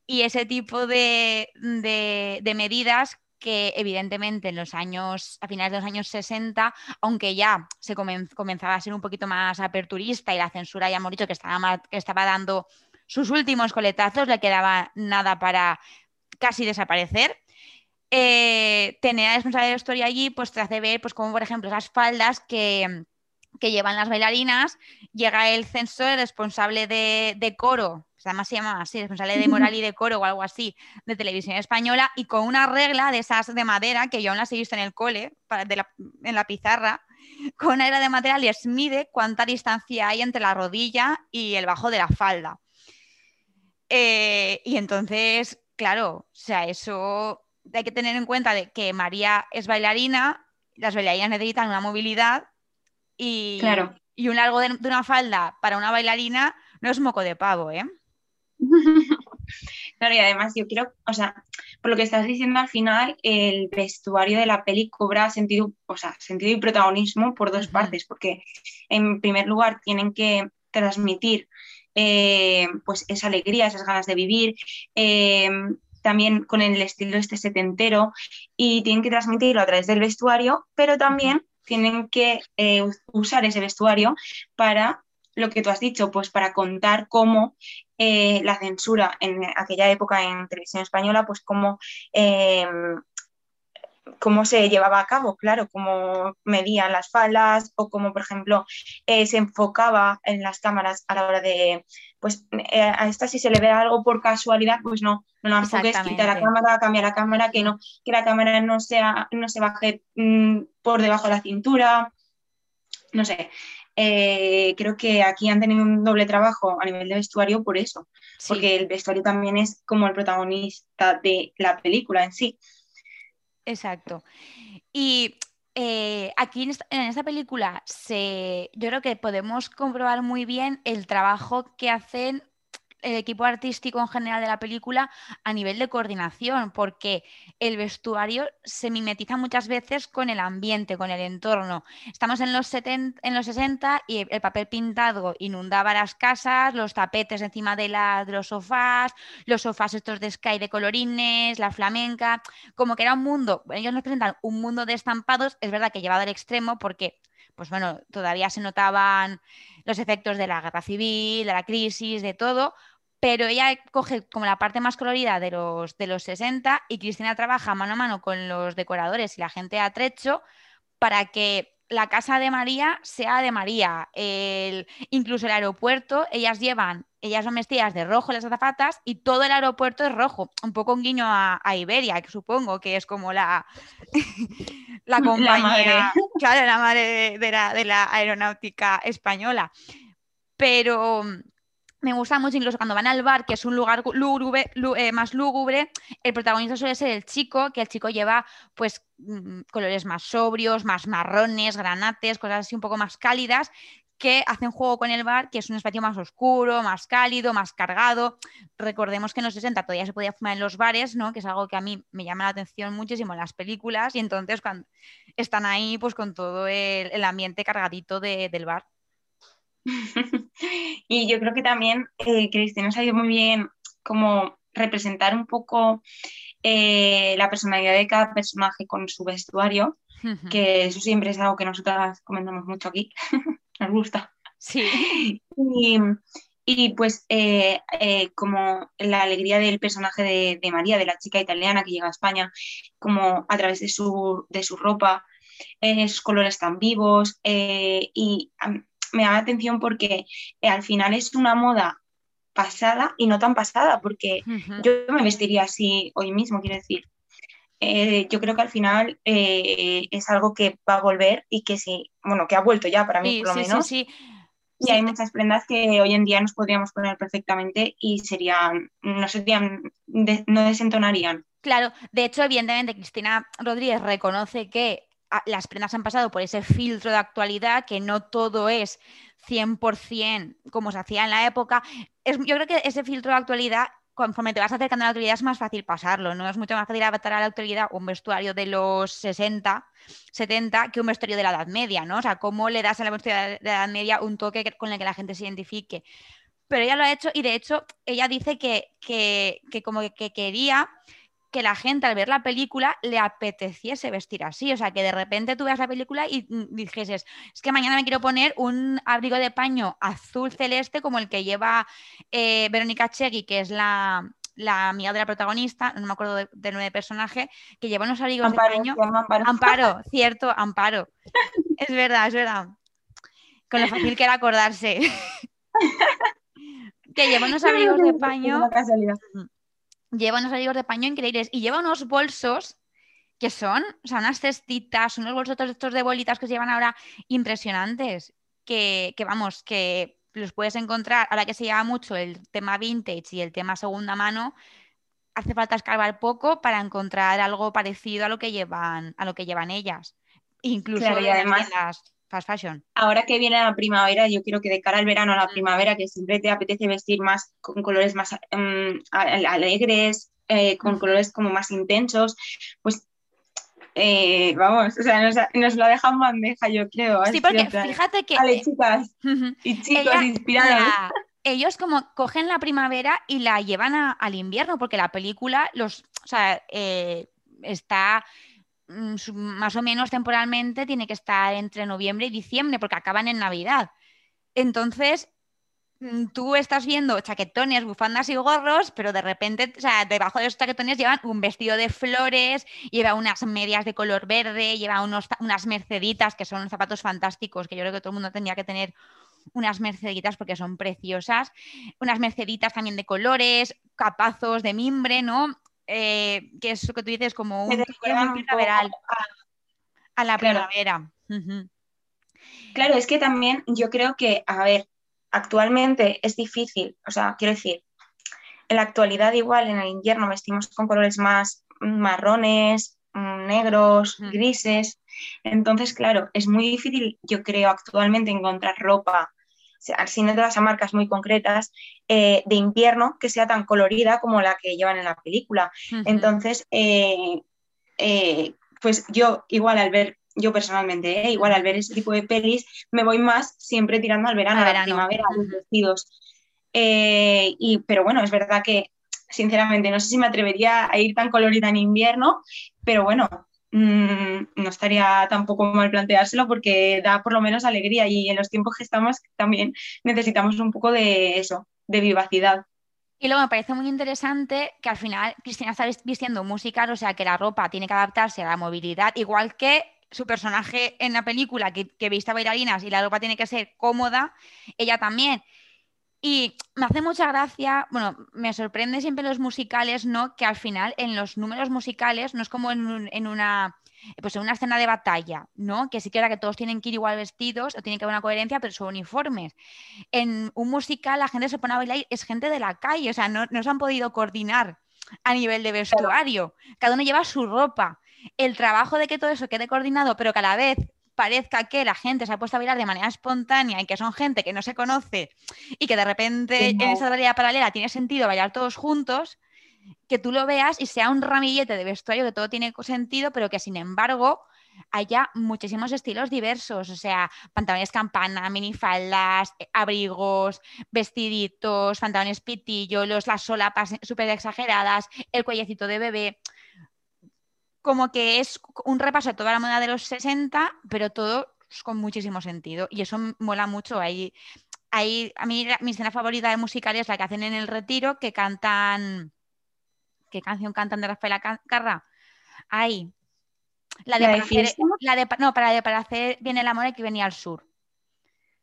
y ese tipo de- de medidas que evidentemente en los años, a finales de los años 60, aunque ya se comen- comenzaba a ser un poquito más aperturista y la censura ya hemos dicho que estaba, dando sus últimos coletazos, le quedaba nada para casi desaparecer. Eh, tener a la responsable de vestuario allí, pues te hace ver, pues como por ejemplo esas faldas que, llevan las bailarinas, llega el censor responsable de, de coro, además se llama así, responsable de moral y de coro o algo así, de televisión española, y con una regla de esas de madera, que yo aún las he visto en el cole, para- de la- en la pizarra, con una hebra de materiales mide cuánta distancia hay entre la rodilla y el bajo de la falda. Eh, y entonces, claro, o sea, eso hay que tener en cuenta de que María es bailarina, las bailarinas necesitan una movilidad y, Claro. y un largo de, de una falda para una bailarina no es moco de pavo, ¿eh? Claro, y además yo creo, o sea, por lo que estás diciendo al final, el vestuario de la peli cobra sentido, o sea, sentido y protagonismo por dos partes, porque en primer lugar tienen que transmitir eh, pues esa alegría, esas ganas de vivir, eh, también con el estilo este setentero, y tienen que transmitirlo a través del vestuario, pero también tienen que eh, us- usar ese vestuario para lo que tú has dicho, pues para contar cómo eh, la censura en aquella época en televisión española, pues cómo, eh, cómo se llevaba a cabo, claro, cómo medían las faldas o cómo, por ejemplo, eh, se enfocaba en las cámaras a la hora de, pues eh, a esta si se le ve algo por casualidad, pues no, no la enfoques, quita la cámara, cambia la cámara, que no, que la cámara no sea, no se baje mm, por debajo de la cintura, no sé. Eh, creo que aquí han tenido un doble trabajo a nivel de vestuario por eso, Sí. porque el vestuario también es como el protagonista de la película en sí. Exacto. Y eh, aquí en esta, en esta película se, yo creo que podemos comprobar muy bien el trabajo que hacen el equipo artístico en general de la película a nivel de coordinación, porque el vestuario se mimetiza muchas veces con el ambiente, con el entorno. Estamos en los, 70, en los 60 y el papel pintado inundaba las casas, los tapetes encima de, la- los sofás, los sofás estos de Sky de colorines, la flamenca, como que era un mundo, ellos nos presentan un mundo de estampados, es verdad que llevado al extremo porque, pues bueno, todavía se notaban los efectos de la guerra civil, de la crisis, de todo, pero ella coge como la parte más colorida de los, de los 60 y Cristina trabaja mano a mano con los decoradores y la gente de atrecho para que la casa de María sea de María. El, incluso el aeropuerto, ellas llevan, ellas son vestidas de rojo las azafatas y todo el aeropuerto es rojo. Un poco un guiño a, a Iberia, que supongo que es como la, la compañía, madre. claro, la madre de, de la, de la aeronáutica española. Pero mm, me gusta mucho incluso cuando van al bar, que es un lugar gu- lúgubre, lú- eh, más lúgubre, el protagonista suele ser el chico, que el chico lleva pues mm, colores más sobrios, más marrones, granates, cosas así un poco más cálidas, que hacen juego con el bar, que es un espacio más oscuro, más cálido, más cargado. Recordemos que en los 60 todavía se podía fumar en los bares, ¿no? Que es algo que a mí me llama la atención muchísimo en las películas, y entonces cuando están ahí pues con todo el, el ambiente cargadito de- del bar. Y yo creo que también eh, Cristina ha sabido muy bien como representar un poco eh, la personalidad de cada personaje con su vestuario, que eso siempre es algo que nosotras comentamos mucho aquí, nos gusta. Sí. Y, y, pues eh, eh, como la alegría del personaje de, de María, de la chica italiana que llega a España, como a través de su, de su ropa, eh, sus colores tan vivos, eh, y me llama la atención porque eh, al final es una moda pasada y no tan pasada, porque yo me vestiría así hoy mismo, quiero decir. Eh, yo creo que al final eh, es algo que va a volver y que sí, bueno, que ha vuelto ya para mí Sí, por lo sí, menos. sí. Y hay muchas prendas que hoy en día nos podríamos poner perfectamente y serían, no serían, de- no desentonarían. Claro, de hecho, evidentemente, Cristina Rodríguez reconoce que ah, las prendas han pasado por ese filtro de actualidad, que no todo es 100% como se hacía en la época. Es, yo creo que ese filtro de actualidad, conforme te vas acercando a la actualidad, es más fácil pasarlo, ¿no? Es mucho más fácil adaptar a la actualidad un vestuario de los 60, 70 que un vestuario de la Edad Media, ¿no? O sea, cómo le das a la vestuario de la Edad Media un toque que- con el que la gente se identifique. Pero ella lo ha hecho y de hecho ella dice que, que, que como que quería que la gente al ver la película le apeteciese vestir así. O sea, que de repente tú veas la película y mm, dijeses, es que mañana me quiero poner un abrigo de paño azul celeste como el que lleva eh, Verónica Chegui, que es la, la amiga de la protagonista, no me acuerdo de- del nombre de personaje, que lleva unos abrigos Amparo, de paño. Amparo. Amparo, cierto, Amparo. Es verdad, es verdad. Con lo fácil que era acordarse. que lleva unos abrigos de Es paño una casualidad. Lleva unos abrigos de paño increíbles y lleva unos bolsos que son, o sea, unas cestitas, unos bolsos estos de bolitas que se llevan ahora impresionantes, que, que vamos, que los puedes encontrar, ahora que se lleva mucho el tema vintage y el tema segunda mano, hace falta escarbar poco para encontrar algo parecido a lo que llevan, a lo que llevan ellas. Incluso Claro, en además- fast fashion. Ahora que viene la primavera, yo quiero que de cara al verano a Mm. la primavera, que siempre te apetece vestir más con colores más mm, alegres, eh, con colores como más intensos, pues eh, vamos, o sea, nos, nos lo dejan en bandeja, yo creo. Sí, porque fíjate que Vale, eh, chicas y chicos ella- inspirados. la- ellos como cogen la primavera y la llevan a- al invierno, porque la película los, o sea, eh, está mm, más o menos temporalmente, tiene que estar entre noviembre y diciembre, porque acaban en Navidad. Entonces, mm, tú estás viendo chaquetones, bufandas y gorros, pero de repente, o sea, debajo de esos chaquetones llevan un vestido de flores, lleva unas medias de color verde, lleva unos, unas merceditas, que son zapatos fantásticos, que yo creo que todo el mundo tendría que tener unas merceditas porque son preciosas, unas merceditas también de colores, capazos de mimbre, ¿no? Eh, que es lo que tú dices, como un primaveral a- a la Claro. primavera. Claro, es que también yo creo que, a ver, actualmente es difícil, o sea, quiero decir, en la actualidad igual en el invierno vestimos con colores más marrones, mm, negros, grises, entonces, claro, es muy difícil, yo creo, actualmente encontrar ropa, si no te vas a marcas muy concretas, eh, de invierno que sea tan colorida como la que llevan en la película. Entonces, eh, eh, pues yo igual al ver, yo personalmente, igual al ver ese tipo de pelis, me voy más siempre tirando al verano, a la verano, primavera, a los vestidos. Y, pero bueno, es verdad que, sinceramente, no sé si me atrevería a ir tan colorida en invierno, pero bueno, mm, no estaría tampoco mal planteárselo porque da por lo menos alegría y en los tiempos que estamos también necesitamos un poco de eso, de vivacidad. Y luego me parece muy interesante que al final Cristina está vis- vistiendo música, o sea que la ropa tiene que adaptarse a la movilidad, igual que su personaje en la película que, que viste bailarinas y la ropa tiene que ser cómoda, ella también. Y me hace mucha gracia, bueno, me sorprende siempre los musicales, ¿no? Que al final en los números musicales no es como en, un- en una pues en una escena de batalla, ¿no? Que sí que era que todos tienen que ir igual vestidos o tiene que haber una coherencia, pero son uniformes. En un musical la gente se pone a bailar es gente de la calle, o sea, no, no se han podido coordinar a nivel de vestuario. Cada uno lleva su ropa. El trabajo de que todo eso quede coordinado, pero que a la vez parezca que la gente se ha puesto a bailar de manera espontánea y que son gente que no se conoce y que de repente en esa realidad paralela tiene sentido bailar todos juntos, que tú lo veas y sea un ramillete de vestuario que todo tiene sentido, pero que sin embargo haya muchísimos estilos diversos, o sea, pantalones campana, minifaldas, eh, abrigos, vestiditos, pantalones pitillo, los, las solapas súper exageradas, el cuellecito de bebé. Como que es un repaso a toda la moda de los 60, pero todo con muchísimo sentido. Y eso mola mucho. Ahí, ahí, a mí mi escena favorita de musical es la que hacen en el retiro, que cantan. ¿Qué canción cantan de Rafaela Ca- Carrà? Ahí. La de, ¿La de hacer, la de no, para, de para hacer bien el amor hay que venir al sur.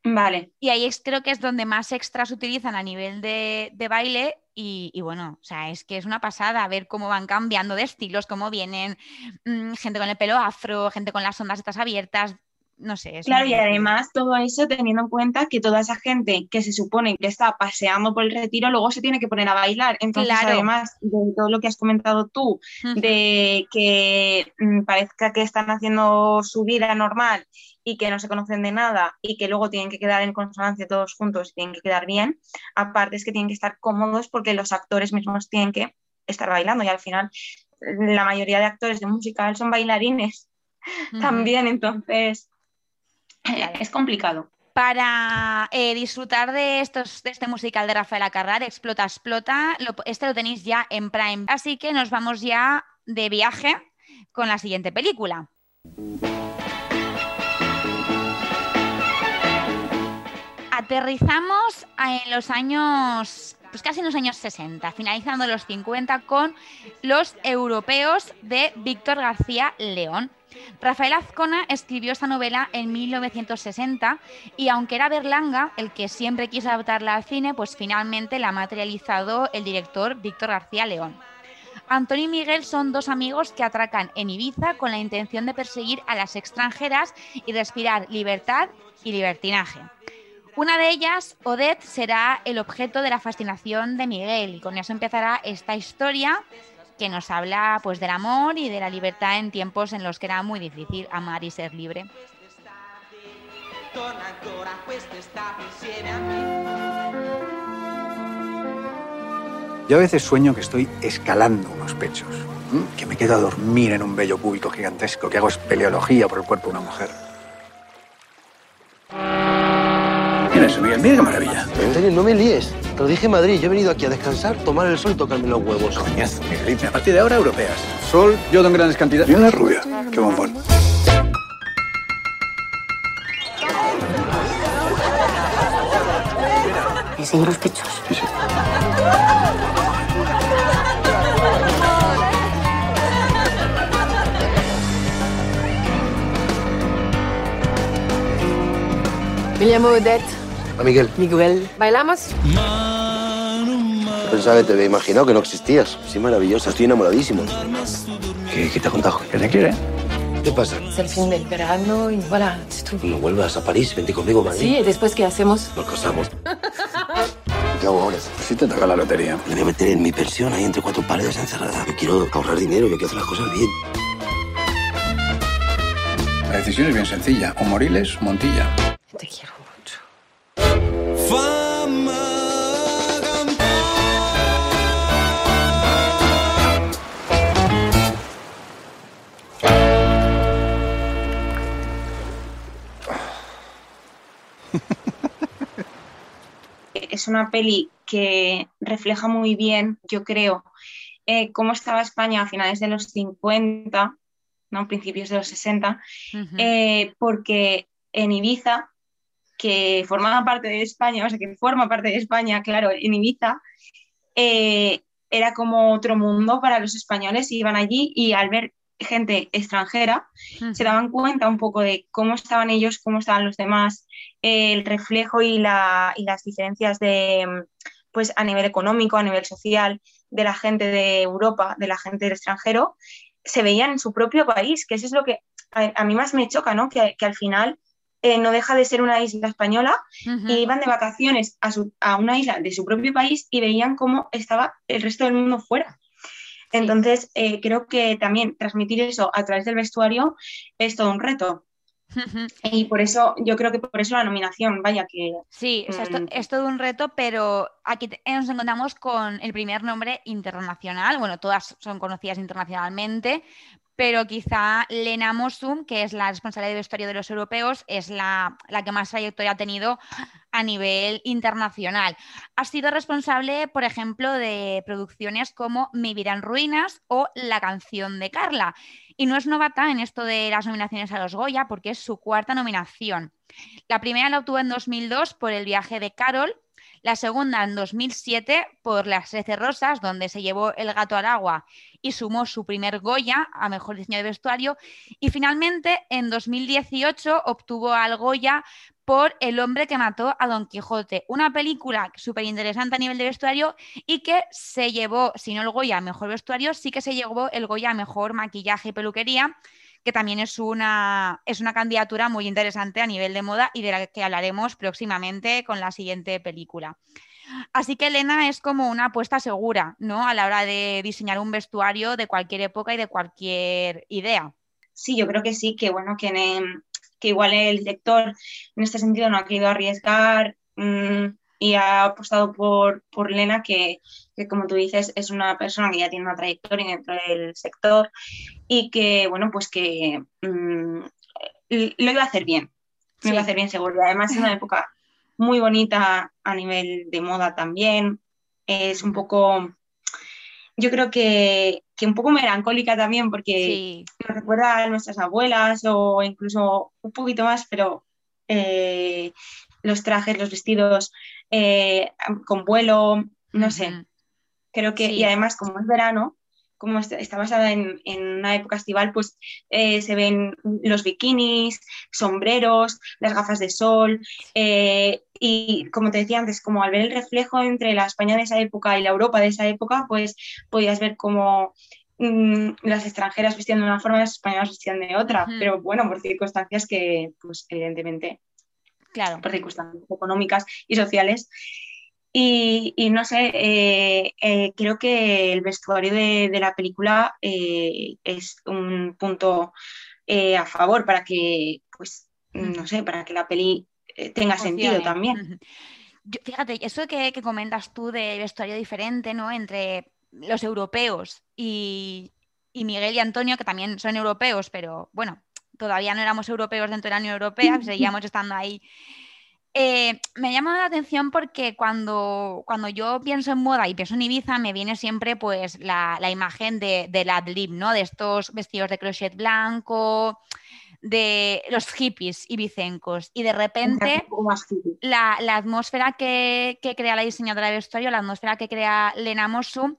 Vale. Y ahí es, creo que es donde más extras utilizan a nivel de, de baile. Y, y bueno, o sea, es que es una pasada ver cómo van cambiando de estilos, cómo vienen mm, gente con el pelo afro, gente con las ondas estas abiertas. No sé. es Claro, y además todo eso teniendo en cuenta que toda esa gente que se supone que está paseando por el retiro, luego se tiene que poner a bailar. Entonces, Claro. además de todo lo que has comentado tú, de que mm, parezca que están haciendo su vida normal y que no se conocen de nada y que luego tienen que quedar en consonancia todos juntos y tienen que quedar bien, aparte es que tienen que estar cómodos porque los actores mismos tienen que estar bailando y al final la mayoría de actores de musical son bailarines también, entonces es complicado. Para eh, disfrutar de, estos, de este musical de Rafaela Carrà, de Explota, Explota, lo- este lo tenéis ya en Prime. Así que nos vamos ya de viaje con la siguiente película. Aterrizamos en los años, pues casi en los años 60, finalizando los 50 con Los Europeos de Víctor García León. Rafael Azcona escribió esta novela en 1960 y aunque era Berlanga el que siempre quiso adaptarla al cine, pues finalmente la ha materializado el director Víctor García León. Antonio y Miguel son dos amigos que atracan en Ibiza con la intención de perseguir a las extranjeras y respirar libertad y libertinaje. Una de ellas, Odette, será el objeto de la fascinación de Miguel y con eso empezará esta historia que nos habla pues del amor y de la libertad en tiempos en los que era muy difícil amar y ser libre. Yo a veces sueño que estoy escalando unos pechos, que me quedo a dormir en un bello público gigantesco, que hago espeleología por el cuerpo de una mujer. Mira eso, Miguel, mira qué maravilla. Antonio, no me líes. Te lo dije en Madrid. Yo he venido aquí a descansar, tomar el sol y tocarme los huevos. Coñazo, Miguelito. A partir de ahora, europeas. Sol, yo en grandes cantidades. Y una rubia. Qué bombón. ¿Me los pechos? Sí, sí. Me llamo Odette. A Miguel. Miguel. ¿Bailamos? Pensaba que te había imaginado que no existías. Sí, maravillosa. Estoy enamoradísimo. ¿Qué, qué te ha contado? ¿Que te quiere? ¿Qué pasa? Es el fin del verano y voilà. No vuelvas a París. Vente conmigo, Madrid. Sí, ¿y después qué hacemos? Nos casamos. ¿Qué hago ahora? Si te toca la lotería. Me voy a meter en mi pensión ahí entre cuatro paredes encerrada. Yo quiero ahorrar dinero, yo quiero hacer las cosas bien. La decisión es bien sencilla. O Moriles o Montilla. Te quiero es una peli que refleja muy bien, yo creo, eh, cómo estaba España a finales de los 50, ¿no? principios de los 60, eh, porque en Ibiza, que formaba parte de España, o sea, que forma parte de España, claro, en Ibiza, eh, era como otro mundo para los españoles, iban allí y al ver gente extranjera, se daban cuenta un poco de cómo estaban ellos, cómo estaban los demás, eh, el reflejo y, la, y las diferencias de, pues a nivel económico, a nivel social, de la gente de Europa, de la gente del extranjero, se veían en su propio país, que eso es lo que a, a mí más me choca, ¿no? Que, que al final eh, no deja de ser una isla española y iban de vacaciones a, su- a una isla de su propio país y veían cómo estaba el resto del mundo fuera. Entonces, eh, creo que también transmitir eso a través del vestuario es todo un reto. Y por eso, yo creo que por eso la nominación, vaya que... Sí, o sea, esto- mm, es todo un reto, pero aquí nos encontramos con el primer nombre internacional. Bueno, todas son conocidas internacionalmente, pero quizá Lena Mossum, que es la responsable de vestuario de los europeos, es la, la que más trayectoria ha tenido a nivel internacional. Ha sido responsable, por ejemplo, de producciones como Mi vida en ruinas o La canción de Carla. Y no es novata en esto de las nominaciones a los Goya, porque es su cuarta nominación. La primera la obtuvo en 2002 por El viaje de Carol, la segunda en 2007 por Las Trece Rosas, donde se llevó El gato al agua y sumó su primer Goya a Mejor Diseño de Vestuario. Y finalmente en 2018 obtuvo al Goya por El hombre que mató a Don Quijote, una película súper interesante a nivel de vestuario y que se llevó, si no el Goya a Mejor Vestuario, sí que se llevó el Goya a Mejor Maquillaje y Peluquería, que también es una, es una candidatura muy interesante a nivel de moda y de la que hablaremos próximamente con la siguiente película. Así que Elena es como una apuesta segura, ¿no? A la hora de diseñar un vestuario de cualquier época y de cualquier idea. Sí, yo creo que sí, que bueno, que, que igual el director en este sentido no ha querido arriesgar mm, y ha apostado por, por Lena, que, que como tú dices es una persona que ya tiene una trayectoria dentro del sector y que, bueno, pues que mm, lo iba a hacer bien, lo iba a hacer bien seguro. Además es una época muy bonita a nivel de moda también, es un poco... Yo creo que, que un poco melancólica también, porque Sí, nos recuerda a nuestras abuelas o incluso un poquito más, pero eh, los trajes, los vestidos eh, con vuelo, no sé. Creo que, Sí. y además como es verano, como está, basada en, en una época estival, pues eh, se ven los bikinis, sombreros, las gafas de sol, eh, y como te decía antes, como al ver el reflejo entre la España de esa época y la Europa de esa época, pues podías ver como mm, las extranjeras vestían de una forma y las españolas vestían de otra, pero bueno, por circunstancias que, pues evidentemente, Claro. por circunstancias económicas y sociales. Y, y no sé, eh, eh, creo que el vestuario de, de la película eh, es un punto a favor para que, pues, no sé, para que la peli tenga sentido también. Yo- fíjate, eso que, que comentas tú de vestuario diferente, ¿no? Entre los europeos y, y Miguel y Antonio, que también son europeos, pero bueno, todavía no éramos europeos dentro de la Unión Europea, seguíamos estando ahí. Eh, me llama la atención porque cuando, cuando yo pienso en moda y pienso en Ibiza, me viene siempre pues la, la imagen de, del ad-lib, ¿no? De estos vestidos de crochet blanco, de los hippies ibicencos. Y de repente la, la atmósfera que, que crea la diseñadora de vestuario, la atmósfera que crea Lena Mosu,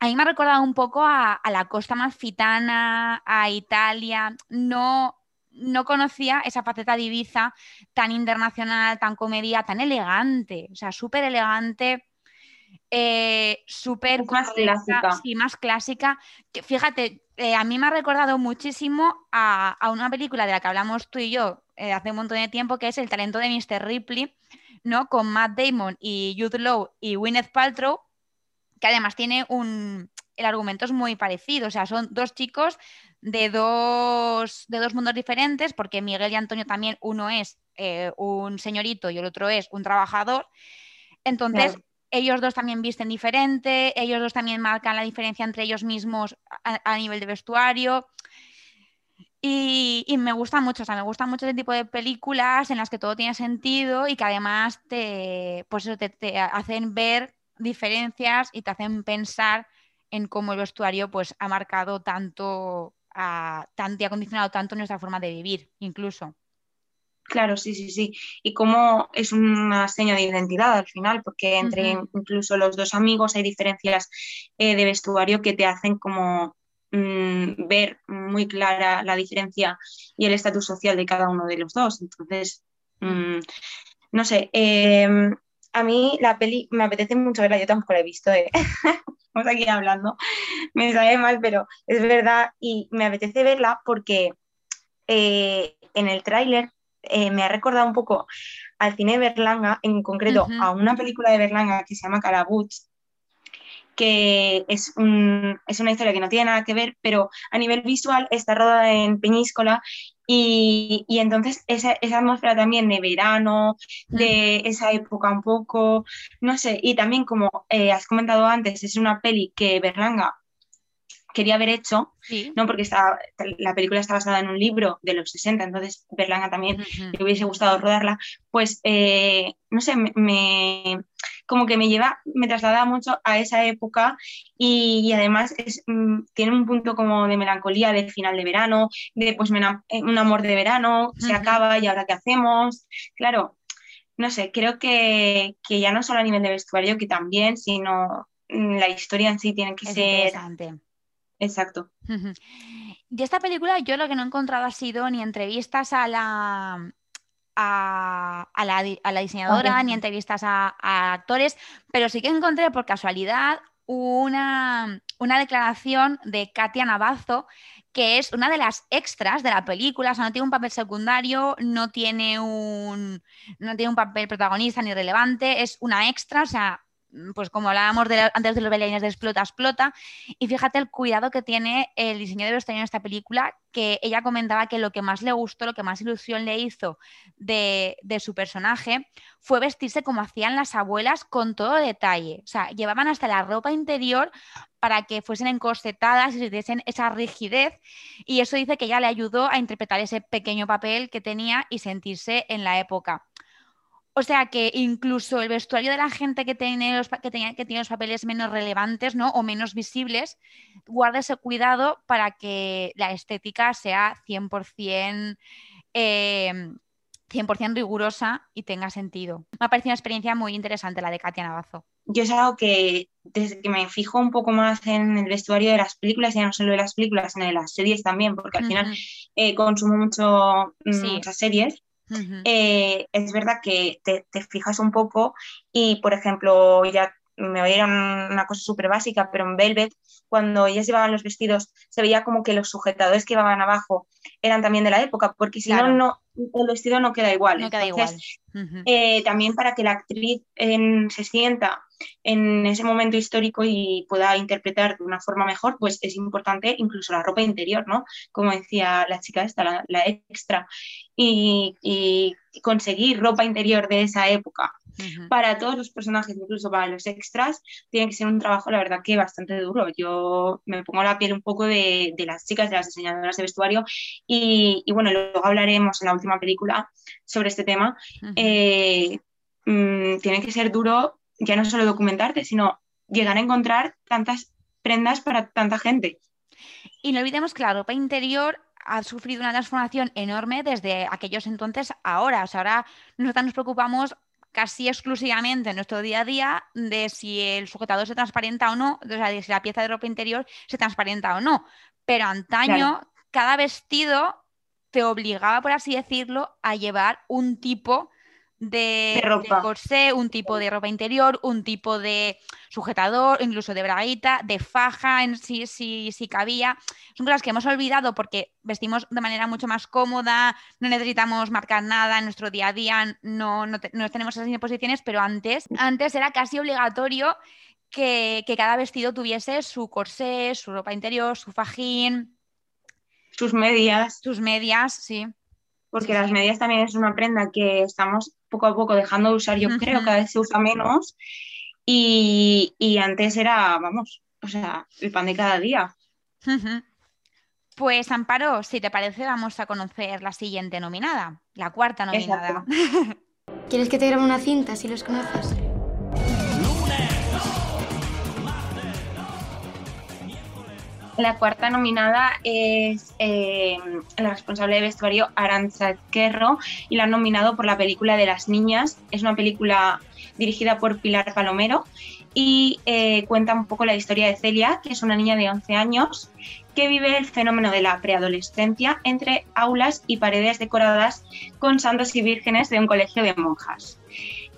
a mí me ha recordado un poco a, a la costa amalfitana, a Italia. No, no conocía esa faceta de Ibiza tan internacional, tan comedia, tan elegante. O sea, súper elegante. eh, súper más clásica. sí, más clásica. Fíjate, eh, a mí me ha recordado muchísimo a, a una película de la que hablamos tú y yo eh, hace un montón de tiempo, que es El talento de Mr. Ripley, ¿no? Con Matt Damon y Jude Law y Gwyneth Paltrow, que además tiene un... El argumento es muy parecido, o sea, son dos chicos de dos, de dos mundos diferentes, porque Miguel y Antonio también, uno es eh, un señorito y el otro es un trabajador. Entonces, Claro. ellos dos también visten diferente, ellos dos también marcan la diferencia entre ellos mismos a, a nivel de vestuario. Y, y me gusta mucho, o sea, me gusta mucho ese tipo de películas en las que todo tiene sentido y que además te, pues eso, te, te hacen ver diferencias y te hacen pensar en cómo el vestuario pues, ha marcado tanto, a, tanto y ha condicionado tanto nuestra forma de vivir, incluso. Claro, sí, sí, sí. Y cómo es una seña de identidad al final, porque entre incluso los dos amigos hay diferencias eh, de vestuario que te hacen como mm, ver muy clara la diferencia y el estatus social de cada uno de los dos. Entonces, mm, no sé, eh, a mí la peli me apetece mucho verla, yo tampoco la he visto, eh. Estamos aquí hablando, me sabe mal, pero es verdad y me apetece verla porque eh, en el tráiler eh, me ha recordado un poco al cine de Berlanga, en concreto a una película de Berlanga que se llama Calabuch, que es, un- es una historia que no tiene nada que ver, pero a nivel visual está rodada en Peñíscola y, y entonces esa, esa atmósfera también de verano, de esa época un poco, no sé, y también como eh, has comentado antes, es una peli que Berlanga quería haber hecho, Sí. ¿no? Porque está, la película está basada en un libro de los 60, entonces Berlanga también le hubiese gustado rodarla, pues eh, no sé, me, me- como que me lleva, me traslada mucho a esa época y, y además es, mm, tiene un punto como de melancolía de final de verano, de pues eh, un amor de verano, se acaba y ahora qué hacemos. Claro, no sé, creo que, que ya no solo a nivel de vestuario, que también, sino mm, la historia en sí tiene que Es ser interesante. exacto. Ujú. De esta película yo lo que no he encontrado ha sido ni entrevistas a la, a, a la, di- a la diseñadora, ni entrevistas a, a actores, pero sí que encontré por casualidad una, una declaración de Katia Navazo, que es una de las extras de la película, o sea, no tiene un papel secundario, no tiene un, no tiene un papel protagonista ni relevante, es una extra, o sea, pues como hablábamos de antes de los bailarines de Explota, Explota, y fíjate el cuidado que tiene el diseño de vestuario en esta película, que ella comentaba que lo que más le gustó, lo que más ilusión le hizo de, su personaje fue vestirse como hacían las abuelas con todo detalle. O sea, llevaban hasta la ropa interior para que fuesen encorsetadas y tuviesen esa rigidez. Y eso dice que ella le ayudó a interpretar ese pequeño papel que tenía y sentirse en la época. O sea que incluso el vestuario de la gente que tiene los, que tenía, que tiene los papeles menos relevantes ¿no? o menos visibles, guarda ese cuidado para que la estética sea 100% eh, 100% rigurosa y tenga sentido. Me ha parecido una experiencia muy interesante la de Katia Navazo. Yo es algo que desde que me fijo un poco más en el vestuario de las películas, ya no solo de las películas, sino de las series también, porque al final eh, consumo mucho, mm, muchas series, eh, es verdad que te, te, fijas un poco y, por ejemplo, ya me voy a ir a una cosa súper básica, pero en Velvet, cuando ellas llevaban los vestidos, se veía como que los sujetadores que llevaban abajo eran también de la época, porque si no, no, el vestido no queda igual. No queda igual. Eh, también para que la actriz en, se sienta en ese momento histórico y pueda interpretar de una forma mejor, pues es importante incluso la ropa interior, ¿no? Como decía la chica esta, la, extra, y, y conseguir ropa interior de esa época para todos los personajes, incluso para los extras, tiene que ser un trabajo, la verdad, que bastante duro. Yo me pongo la piel un poco de, las chicas, de las diseñadoras de vestuario y, bueno, luego hablaremos en la última película sobre este tema. Eh, mm, tiene que ser duro ya no solo documentarte, sino llegar a encontrar tantas prendas para tanta gente. Y no olvidemos que la ropa interior ha sufrido una transformación enorme desde aquellos entonces a ahora. O sea, ahora nosotros nos preocupamos casi exclusivamente en nuestro día a día de si el sujetador se transparenta o no, o sea, de si la pieza de ropa interior se transparenta o no. Pero antaño, cada vestido te obligaba, por así decirlo, a llevar un tipo de, corsé, un tipo de ropa interior, un tipo de sujetador, incluso de braguita, de faja, en sí, sí, sí cabía. Son cosas que hemos olvidado porque vestimos de manera mucho más cómoda, no necesitamos marcar nada en nuestro día a día, no, no, tenemos esas imposiciones, pero antes, antes era casi obligatorio que, que cada vestido tuviese su corsé, su ropa interior, su fajín. Sus medias. Sus medias, sí porque las medias también es una prenda que estamos poco a poco dejando de usar, yo creo, cada vez se usa menos y, antes era, vamos, o sea, el pan de cada día. Pues Amparo, si te parece, vamos a conocer la siguiente nominada, la cuarta nominada. ¿Quieres que te grabe una cinta si los conoces? La cuarta nominada es eh, la responsable de vestuario Arancha Querro y la han nominado por la película de las niñas. Es una película dirigida por Pilar Palomero y eh, cuenta un poco la historia de Celia, que es una niña de 11 años que vive el fenómeno de la preadolescencia entre aulas y paredes decoradas con santos y vírgenes de un colegio de monjas.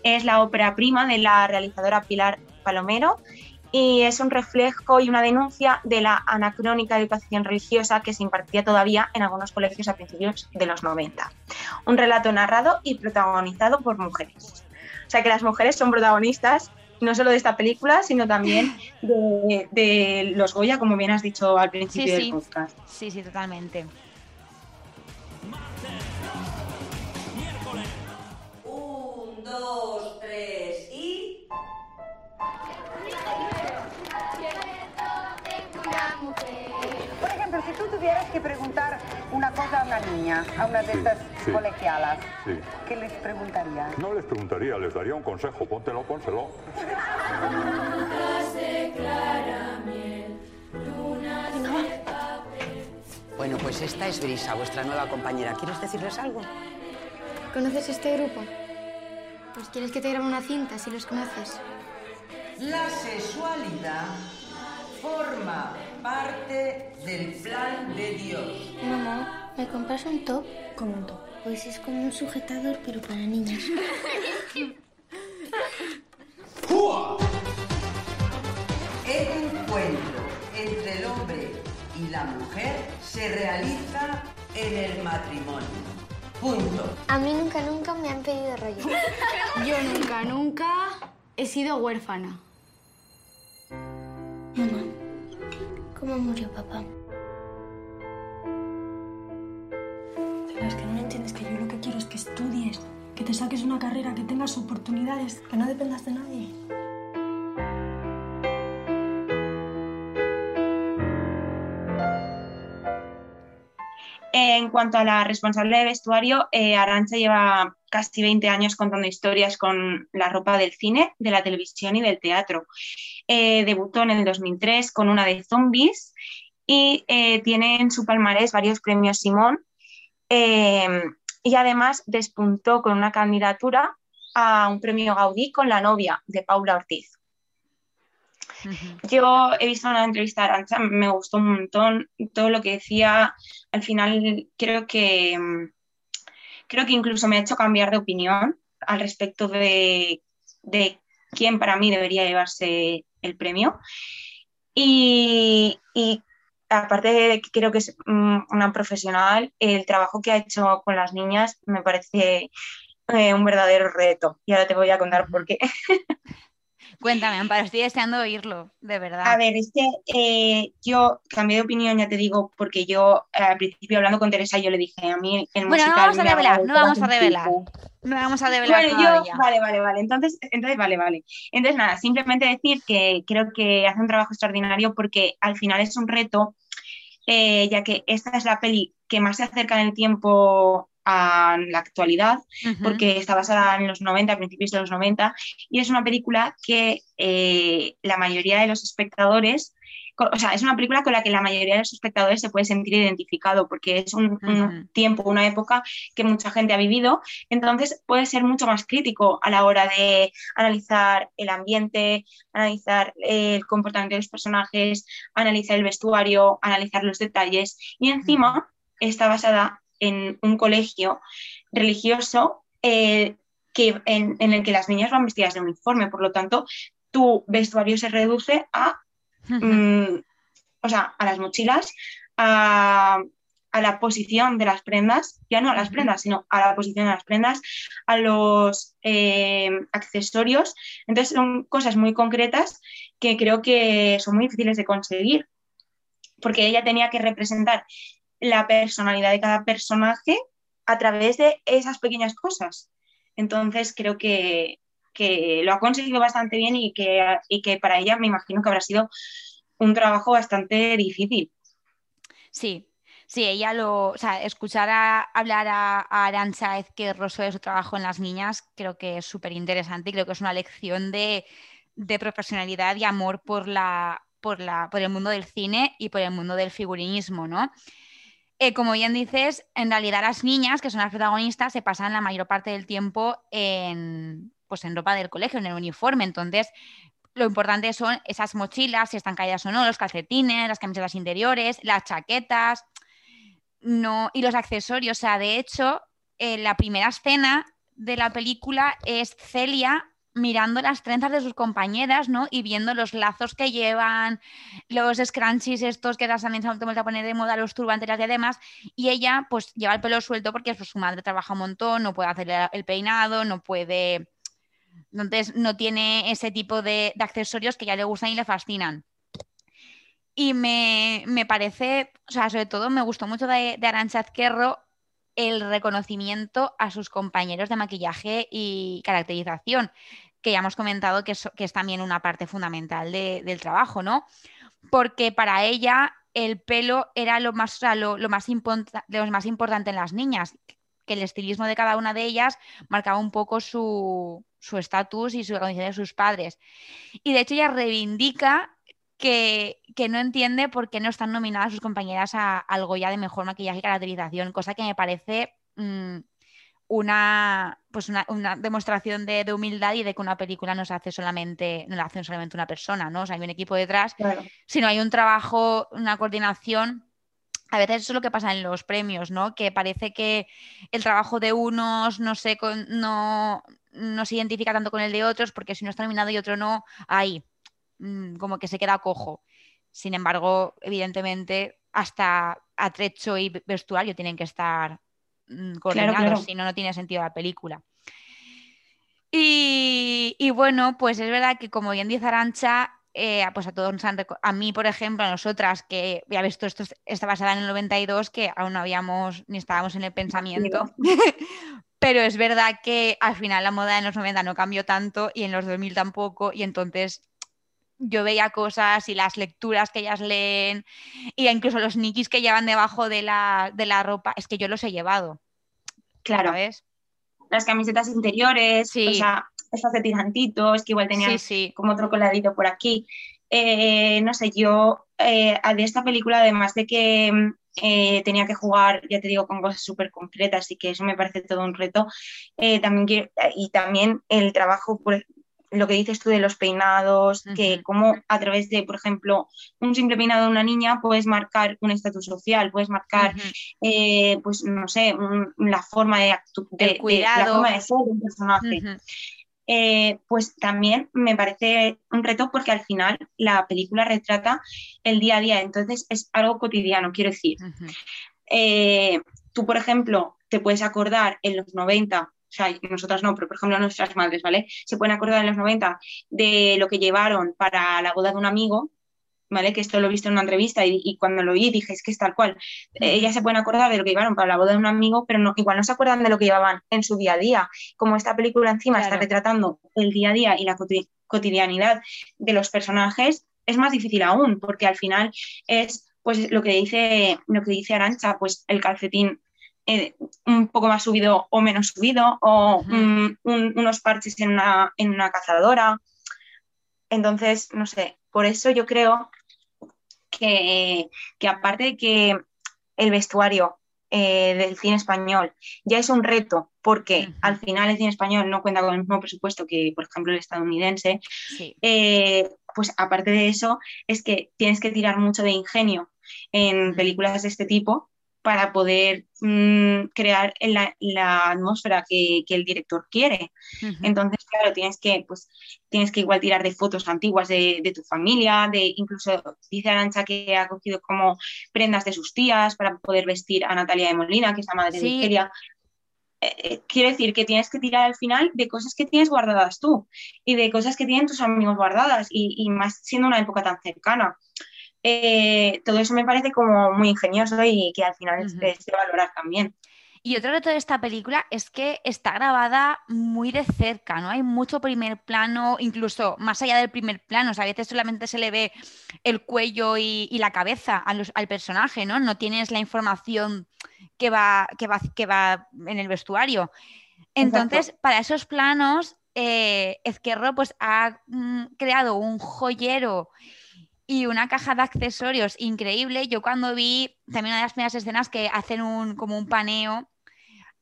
Es la ópera prima de la realizadora Pilar Palomero y es un reflejo y una denuncia de la anacrónica educación religiosa que se impartía todavía en algunos colegios a principios de los 90. Un relato narrado y protagonizado por mujeres. O sea que las mujeres son protagonistas no solo de esta película, sino también de, los Goya, como bien has dicho al principio del podcast. Sí, sí, totalmente. Un, dos, tres y... si tú tuvieras que preguntar una cosa a una niña, a una de estas colegialas, ¿qué les preguntarías? No les preguntaría, les daría un consejo. Póntelo, pónselo. Bueno, pues esta es Brisa, vuestra nueva compañera. ¿Quieres decirles algo? ¿Conoces este grupo? Pues quieres que te grabe una cinta si los conoces. La sexualidad forma parte del plan de Dios. Mamá, ¿me compras un top? ¿Cómo un top? Pues es como un sujetador, pero para niñas. El encuentro entre el hombre y la mujer se realiza en el matrimonio. Punto. A mí nunca, nunca me han pedido rollo. Yo nunca, nunca he sido huérfana. ¿Cómo murió papá? Es que no entiendes que yo lo que quiero es que estudies, que te saques una carrera, que tengas oportunidades, que no dependas de nadie. En cuanto a la responsable de vestuario, eh, Arancha lleva casi 20 años contando historias con la ropa del cine, de la televisión y del teatro. Eh, debutó en el 2003 con una de zombies y eh, tiene en su palmarés varios premios Simón. y además despuntó con una candidatura a un premio Gaudí con la novia de Paula Ortiz. Yo he visto una entrevista de Arancha, me gustó un montón todo lo que decía. Al final creo que mm, creo que incluso me ha hecho cambiar de opinión al respecto de, de quién para mí debería llevarse el premio. Y, aparte de que creo que es mm, una profesional, el trabajo que ha hecho con las niñas me parece eh, un verdadero reto. Y ahora te voy a contar por qué. Cuéntame, Amparo, estoy deseando oírlo, de verdad. A ver, es que eh, yo cambié de opinión, ya te digo, porque yo eh, al principio hablando con Teresa, yo le dije a mí el bueno, no vamos a revelar, no vamos a revelar. No vamos a revelar Bueno, yo, vale, vale, vale. Entonces, entonces, vale, vale. Entonces, nada, simplemente decir que creo que hace un trabajo extraordinario porque al final es un reto, eh, ya que esta es la peli que más se acerca en el tiempo a la actualidad, porque está basada en los 90, a principios de los 90, y es una película que eh, la mayoría de los espectadores, o sea, es una película con la que la mayoría de los espectadores se puede sentir identificado, porque es un, tiempo, una época que mucha gente ha vivido, entonces puede ser mucho más crítico a la hora de analizar el ambiente, analizar eh, el comportamiento de los personajes, analizar el vestuario, analizar los detalles, y encima está basada en un colegio religioso eh, que, en, en el que las niñas van vestidas de uniforme, por lo tanto, tu vestuario se reduce a, mm, o sea, a las mochilas, a, a la posición de las prendas, ya no a las prendas, sino a la posición de las prendas, a los eh, accesorios. Entonces son cosas muy concretas que creo que son muy difíciles de conseguir, porque ella tenía que representar la personalidad de cada personaje a través de esas pequeñas cosas. Entonces creo que, que lo ha conseguido bastante bien y que, y que para ella me imagino que habrá sido un trabajo bastante difícil. Sí, sí, ella lo, o sea, escuchar a, hablar a, a Arantxa Ezquerro sobre su trabajo en las niñas creo que es súper interesante y creo que es una lección de, de profesionalidad y amor por la, por la, por el mundo del cine y por el mundo del figurinismo, ¿no? Eh, como bien dices, en realidad las niñas, que son las protagonistas, se pasan la mayor parte del tiempo en, pues en ropa del colegio, en el uniforme. Entonces, lo importante son esas mochilas, si están caídas o no, los calcetines, las camisetas interiores, las chaquetas no, y los accesorios. O sea, de hecho, eh, la primera escena de la película es Celia mirando las trenzas de sus compañeras, ¿no? Y viendo los lazos que llevan, los scrunchies estos que las han echado a poner de moda, los turbantes, las diademas, y ella pues lleva el pelo suelto porque pues, su madre trabaja un montón, no puede hacer el peinado, no puede... Entonces no tiene ese tipo de, accesorios que ya le gustan y le fascinan. Y me, me, parece, o sea, sobre todo me gustó mucho de, de Arantxa Ezquerro el reconocimiento a sus compañeros de maquillaje y caracterización, que ya hemos comentado que es, que es también una parte fundamental de, del trabajo, ¿no? Porque para ella el pelo era lo más, lo, lo, más lo más importante en las niñas, que el estilismo de cada una de ellas marcaba un poco su estatus y su condición de sus padres. Y de hecho ella reivindica que, que, no entiende por qué no están nominadas sus compañeras a, al Goya de mejor maquillaje y caracterización, cosa que me parece mmm, una, pues una, una demostración de, de, humildad y de que una película no se hace solamente, no la hace solamente una persona, ¿no? O sea, hay un equipo detrás, claro. sino hay un trabajo, una coordinación. A veces eso es lo que pasa en los premios, ¿no? Que parece que el trabajo de unos no se, no, no se identifica tanto con el de otros, porque si uno está nominado y otro no, ahí, como que se queda cojo. Sin embargo, evidentemente, hasta atrecho y vestuario tienen que estar coordinados, claro, claro. si no, no tiene sentido la película. Y, y, bueno, pues es verdad que como bien dice Arancha, eh, pues a todos a mí, por ejemplo, a nosotras, que ya ves, esto está basada en el 92, que aún no habíamos ni estábamos en el pensamiento. Pero es verdad que al final la moda en los 90 no cambió tanto y en los 2000 tampoco, y entonces yo veía cosas y las lecturas que ellas leen, y incluso los nikis que llevan debajo de la, de la ropa, es que yo los he llevado. Claro. ¿sabes? Las camisetas interiores, sí. o sea, estas de tirantitos, que igual tenían sí, sí. como otro coladito por aquí. Eh, no sé, yo eh, de esta película, además de que eh, tenía que jugar, ya te digo, con cosas súper concretas y que eso me parece todo un reto. Eh, también quiero- y también el trabajo, por lo que dices tú de los peinados, que como a través de, por ejemplo, un simple peinado de una niña puedes marcar un estatus social, puedes marcar, eh, pues no sé, un- la forma de, la forma de ser de un personaje. Eh, pues también me parece un reto porque al final la película retrata el día a día, entonces es algo cotidiano, quiero decir. Eh, tú, por ejemplo, te puedes acordar en los 90, o sea, nosotras no, pero por ejemplo nuestras madres, ¿vale? Se pueden acordar en los 90 de lo que llevaron para la boda de un amigo, ¿vale? Que esto lo he visto en una entrevista y, y cuando lo vi dije, es que es tal cual. Eh, ellas se pueden acordar de lo que llevaron para la boda de un amigo, pero no, igual no se acuerdan de lo que llevaban en su día a día. Como esta película encima está retratando el día a día y la coti- cotidianidad de los personajes, es más difícil aún, porque al final es pues lo que dice, lo que dice Arancha, pues el calcetín eh, un poco más subido o menos subido, o mm, un- unos parches en una, en una cazadora. Entonces, no sé, por eso yo creo que, que aparte de que el vestuario eh, del cine español ya es un reto, porque al final el cine español no cuenta con el mismo presupuesto que, por ejemplo, el estadounidense, eh, pues aparte de eso, es que tienes que tirar mucho de ingenio en películas de este tipo para poder mm, crear la, la atmósfera que, que el director quiere. Entonces, claro, tienes que, pues, tienes que igual tirar de fotos antiguas de, de tu familia, de incluso dice Arancha que ha cogido como prendas de sus tías para poder vestir a Natalia de Molina, que es la madre de. Nigeria. Eh, eh, quiero decir que tienes que tirar al final de cosas que tienes guardadas tú y de cosas que tienen tus amigos guardadas y, y más siendo una época tan cercana. Eh, todo eso me parece como muy ingenioso y que al final es, es de valorar también. Y otro reto de esta película es que está grabada muy de cerca, ¿no? Hay mucho primer plano, incluso más allá del primer plano, o sea, a veces solamente se le ve el cuello y, y la cabeza los- al personaje, ¿no? No tienes la información que va, que va, que va en el vestuario. Entonces, para esos planos, eh, Ezquerro pues, ha mm, creado un joyero y una caja de accesorios increíble. Yo cuando vi también una de las primeras escenas que hacen un, como un paneo,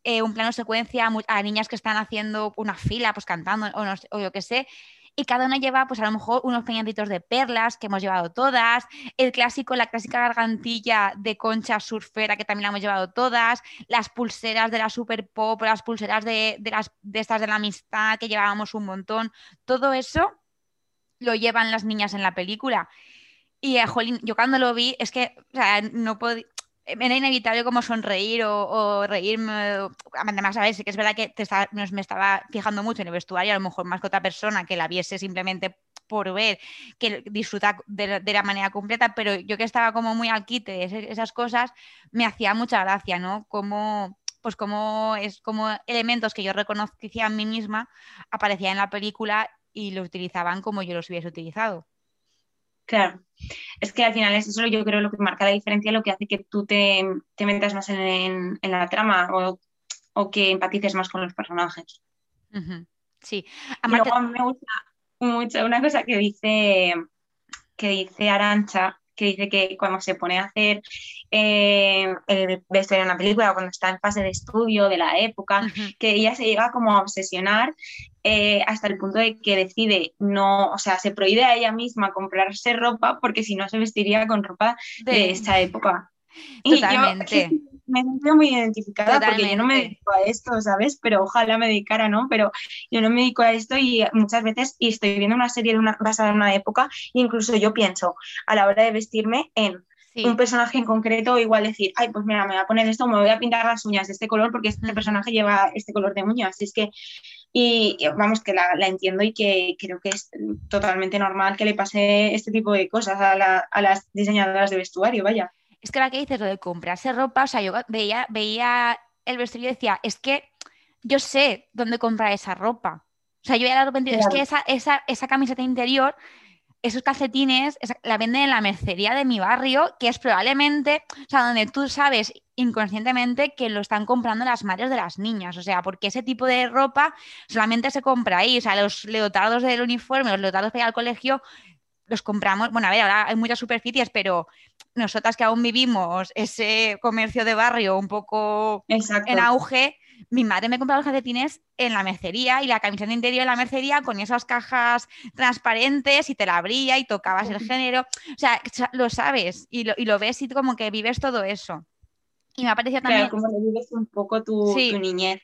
eh, un plano secuencia a, niñas que están haciendo una fila, pues cantando o, no o yo qué sé. Y cada una lleva, pues a lo mejor, unos peñaditos de perlas que hemos llevado todas, el clásico, la clásica gargantilla de concha surfera que también la hemos llevado todas, las pulseras de la super pop, las pulseras de, de las, de estas de la amistad que llevábamos un montón. Todo eso lo llevan las niñas en la película. Y eh, jolín, yo cuando lo vi, es que o sea, no podía. Era inevitable como sonreír o, reírme. o- Además, a ver, que es verdad que te nos- me estaba fijando mucho en el vestuario, a lo mejor más que otra persona que la viese simplemente por ver, que disfruta de, la- manera completa, pero yo que estaba como muy al quite de esas cosas, me hacía mucha gracia, ¿no? Como, pues como es como elementos que yo reconocía a mí misma aparecían en la película y lo utilizaban como yo los hubiese utilizado. Claro, es que al final es eso yo creo lo que marca la diferencia, lo que hace que tú te, te metas más en, en- en la trama o, o que empatices más con los personajes. Sí, Y aparte- luego a mí me gusta mucho una cosa que dice, que dice Arancha, que dice que cuando se pone a hacer eh, el vestuario en una película, cuando está en fase de estudio de la época, que ella se llega como a obsesionar eh, hasta el punto de que decide no, o sea, se prohíbe a ella misma comprarse ropa porque si no se vestiría con ropa de, De- esa época. Y yo Totalmente. me he sentido muy identificada porque yo no me Totalmente. dedico a esto, ¿sabes? Pero ojalá me dedicara, ¿no? Pero yo no me dedico a esto y muchas veces y estoy viendo una serie de una- basada en una época e incluso yo pienso a la hora de vestirme en un personaje en concreto, igual decir, ay, pues mira, me voy a poner esto, me voy a pintar las uñas de este color porque este personaje lleva este color de uñas. Es que, y vamos, que la, la entiendo y que creo que es totalmente normal que le pase este tipo de cosas a, la- a las diseñadoras de vestuario, vaya. Es que ahora que dices lo de comprarse ropa, o sea, yo veía, veía el vestuario y decía, es que yo sé dónde comprar esa ropa. O sea, yo veía la ropa interior, es que esa, esa, esa camiseta interior, esos calcetines, esa- la venden en la mercería de mi barrio, que es probablemente, o sea, donde tú sabes inconscientemente que lo están comprando las madres de las niñas. O sea, porque ese tipo de ropa solamente se compra ahí. O sea, los leotardos del uniforme, los leotardos para ir al colegio, los compramos, bueno, a ver, ahora hay muchas superficies, pero nosotras que aún vivimos ese comercio de barrio un poco Exacto. en auge, mi madre me compraba los calcetines en la mercería y la camiseta interior en la mercería con esas cajas transparentes y te la abría y tocabas el género. O sea, lo sabes y lo, y lo ves y como que vives todo eso. Y me ha parecido también... Claro, como vives un poco tu, Sí. tu niñez.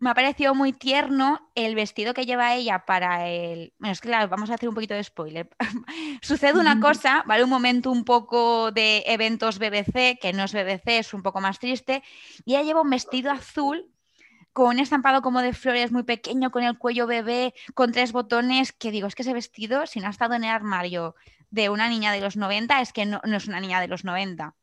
Me ha parecido muy tierno el vestido que lleva ella para el. Bueno, es que claro, vamos a hacer un poquito de spoiler. Sucede una cosa, ¿vale? Un momento un poco de eventos BBC, que no es BBC, es un poco más triste. Y ella lleva un vestido azul con un estampado como de flores muy pequeño, con el cuello bebé, con tres botones, que digo, es que ese vestido, si no ha estado en el armario de una niña de los 90, es que no, no es una niña de los 90.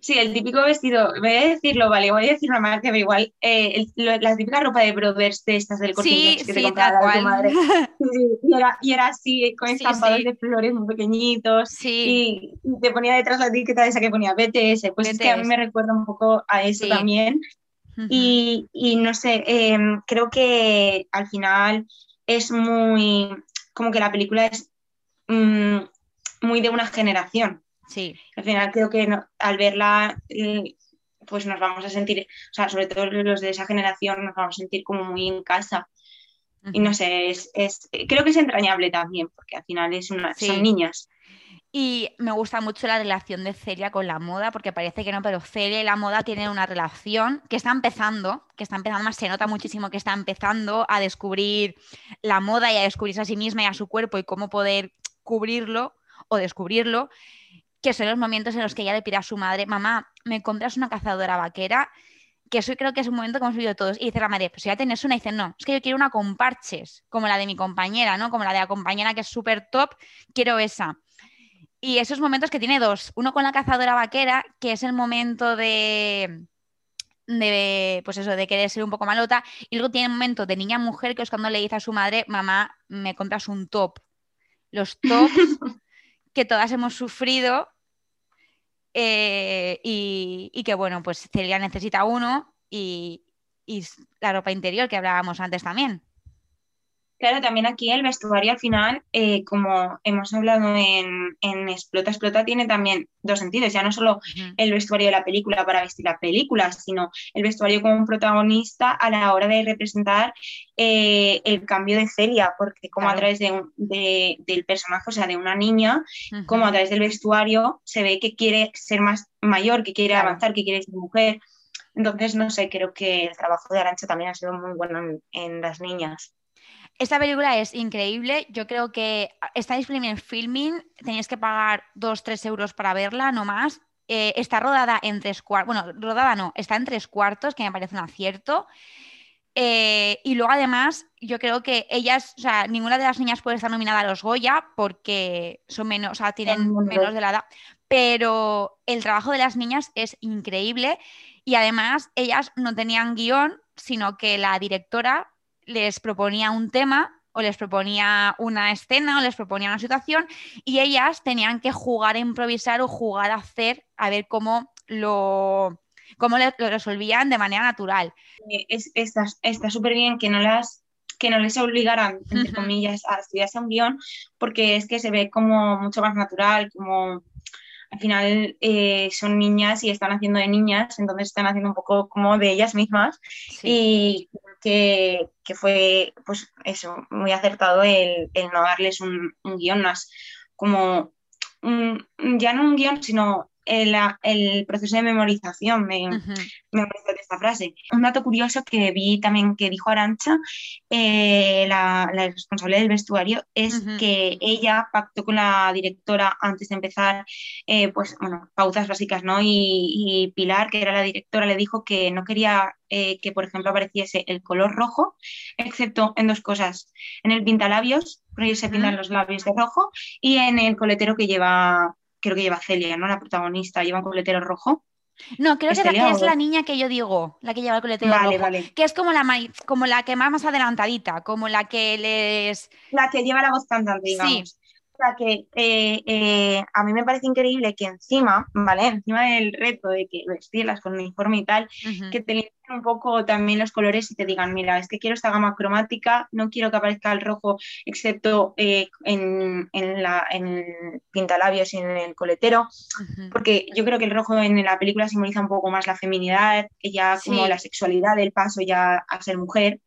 Sí, el típico vestido, voy a decirlo, vale, voy a decir una marca, pero igual, eh, el- lo- la típica ropa de brothers de estas del corte Sí, que te sí, compraba tal tu madre. Sí, y, era, y era así, con estampados de flores muy pequeñitos. Sí. Y te ponía detrás la etiqueta esa que ponía BTS. Pues es que a mí me recuerda un poco a eso Sí. Ujú. Y, y no sé, em, creo que al final es muy, como que la película es mm, muy de una generación. Sí. Al final creo que no- al verla, eh, pues nos vamos a sentir, o sea, sobre todo los de esa generación nos vamos a sentir como muy en casa. Y no sé, es, es- creo que es entrañable también, porque al final es una, Sí. son niñas. Y me gusta mucho la relación de Celia con la moda, porque parece que no, pero Celia y la moda tienen una relación que está empezando, que está empezando más, se nota muchísimo que está empezando a descubrir la moda y a descubrirse a sí misma y a su cuerpo y cómo poder cubrirlo o descubrirlo, que son los momentos en los que ella le pide a su madre, mamá, ¿me compras una cazadora vaquera? Que eso creo que es un momento que hemos vivido todos. Y dice la madre, pues ya tienes una, y dice, no, es que yo quiero una con parches, como la de mi compañera, ¿no? Como la de la compañera que es súper top, quiero esa. Y esos momentos que tiene dos. Uno con la cazadora vaquera, que es el momento de, de pues eso, de querer ser un poco malota. Y luego tiene un momento de niña mujer, que es cuando le dice a su madre, mamá, me compras un top. Los tops que todas hemos sufrido. eh, y, y que bueno, pues Celia necesita uno y, y la ropa interior que hablábamos antes también. Claro, también aquí el vestuario al final, eh, como hemos hablado en, en Explota, Explota, tiene también dos sentidos, ya no solo el vestuario de la película para vestir la película, sino el vestuario como un protagonista a la hora de representar eh, el cambio de Celia, porque como a través de un- de- del personaje, o sea, de una niña, como a través del vestuario se ve que quiere ser más mayor, que quiere Claro. avanzar, que quiere ser mujer. Entonces, no sé, creo que el trabajo de Arancha también ha sido muy bueno en- en las niñas. Esta película es increíble. Yo creo que está disponible en Filming. Tenéis que pagar 2-3 euros para verla, no más. Eh, está rodada en tres cuartos. Bueno, rodada no, está en tres cuartos, que me parece un acierto. Eh, y luego, además, yo creo que ellas, o sea, ninguna de las niñas puede estar nominada a los Goya porque son menos, o sea, tienen menos de la edad. Pero el trabajo de las niñas es increíble. Y además, ellas no tenían guion, sino que la directora les proponía un tema o les proponía una escena o les proponía una situación y ellas tenían que jugar a improvisar o jugar a hacer a ver cómo lo, cómo lo resolvían de manera natural. Eh, es, está está súper bien que no las que no les obligaran, entre comillas, a estudiarse un guion, porque es que se ve como mucho más natural, como al final eh, son niñas y están haciendo de niñas, entonces están haciendo un poco como de ellas mismas y que, que fue, pues eso, muy acertado el, el no darles un, un guion más, como un- ya no un guion, sino el, el proceso de memorización, me, me parece esta frase. Un dato curioso que vi también que dijo Arancha, eh, la, la responsable del vestuario, es que ella pactó con la directora antes de empezar, eh, pues bueno, pautas básicas, ¿no? Y, y Pilar, que era la directora, le dijo que no quería eh, que, por ejemplo, apareciese el color rojo, excepto en dos cosas, en el pintalabios, porque se pintan los labios de rojo, y en el coletero que lleva, creo que lleva Celia, ¿no? La protagonista, lleva un coletero rojo. No, creo que Estelia, es ¿o- la niña que yo digo, la que lleva el coletero Vale, rojo, vale. que es como la, como la que más, más adelantadita, como la que les... La que lleva la voz cantante, digamos. O sea que eh, eh, a mí me parece increíble que encima, ¿vale? Encima del reto de que vestirlas con uniforme y tal, que te un poco también los colores y te digan, mira, es que quiero esta gama cromática, no quiero que aparezca el rojo excepto eh, en, en, la, en el pintalabios y en el coletero, porque yo creo que el rojo en la película simboliza un poco más la feminidad, ya como Sí. la sexualidad, el paso ya a ser mujer.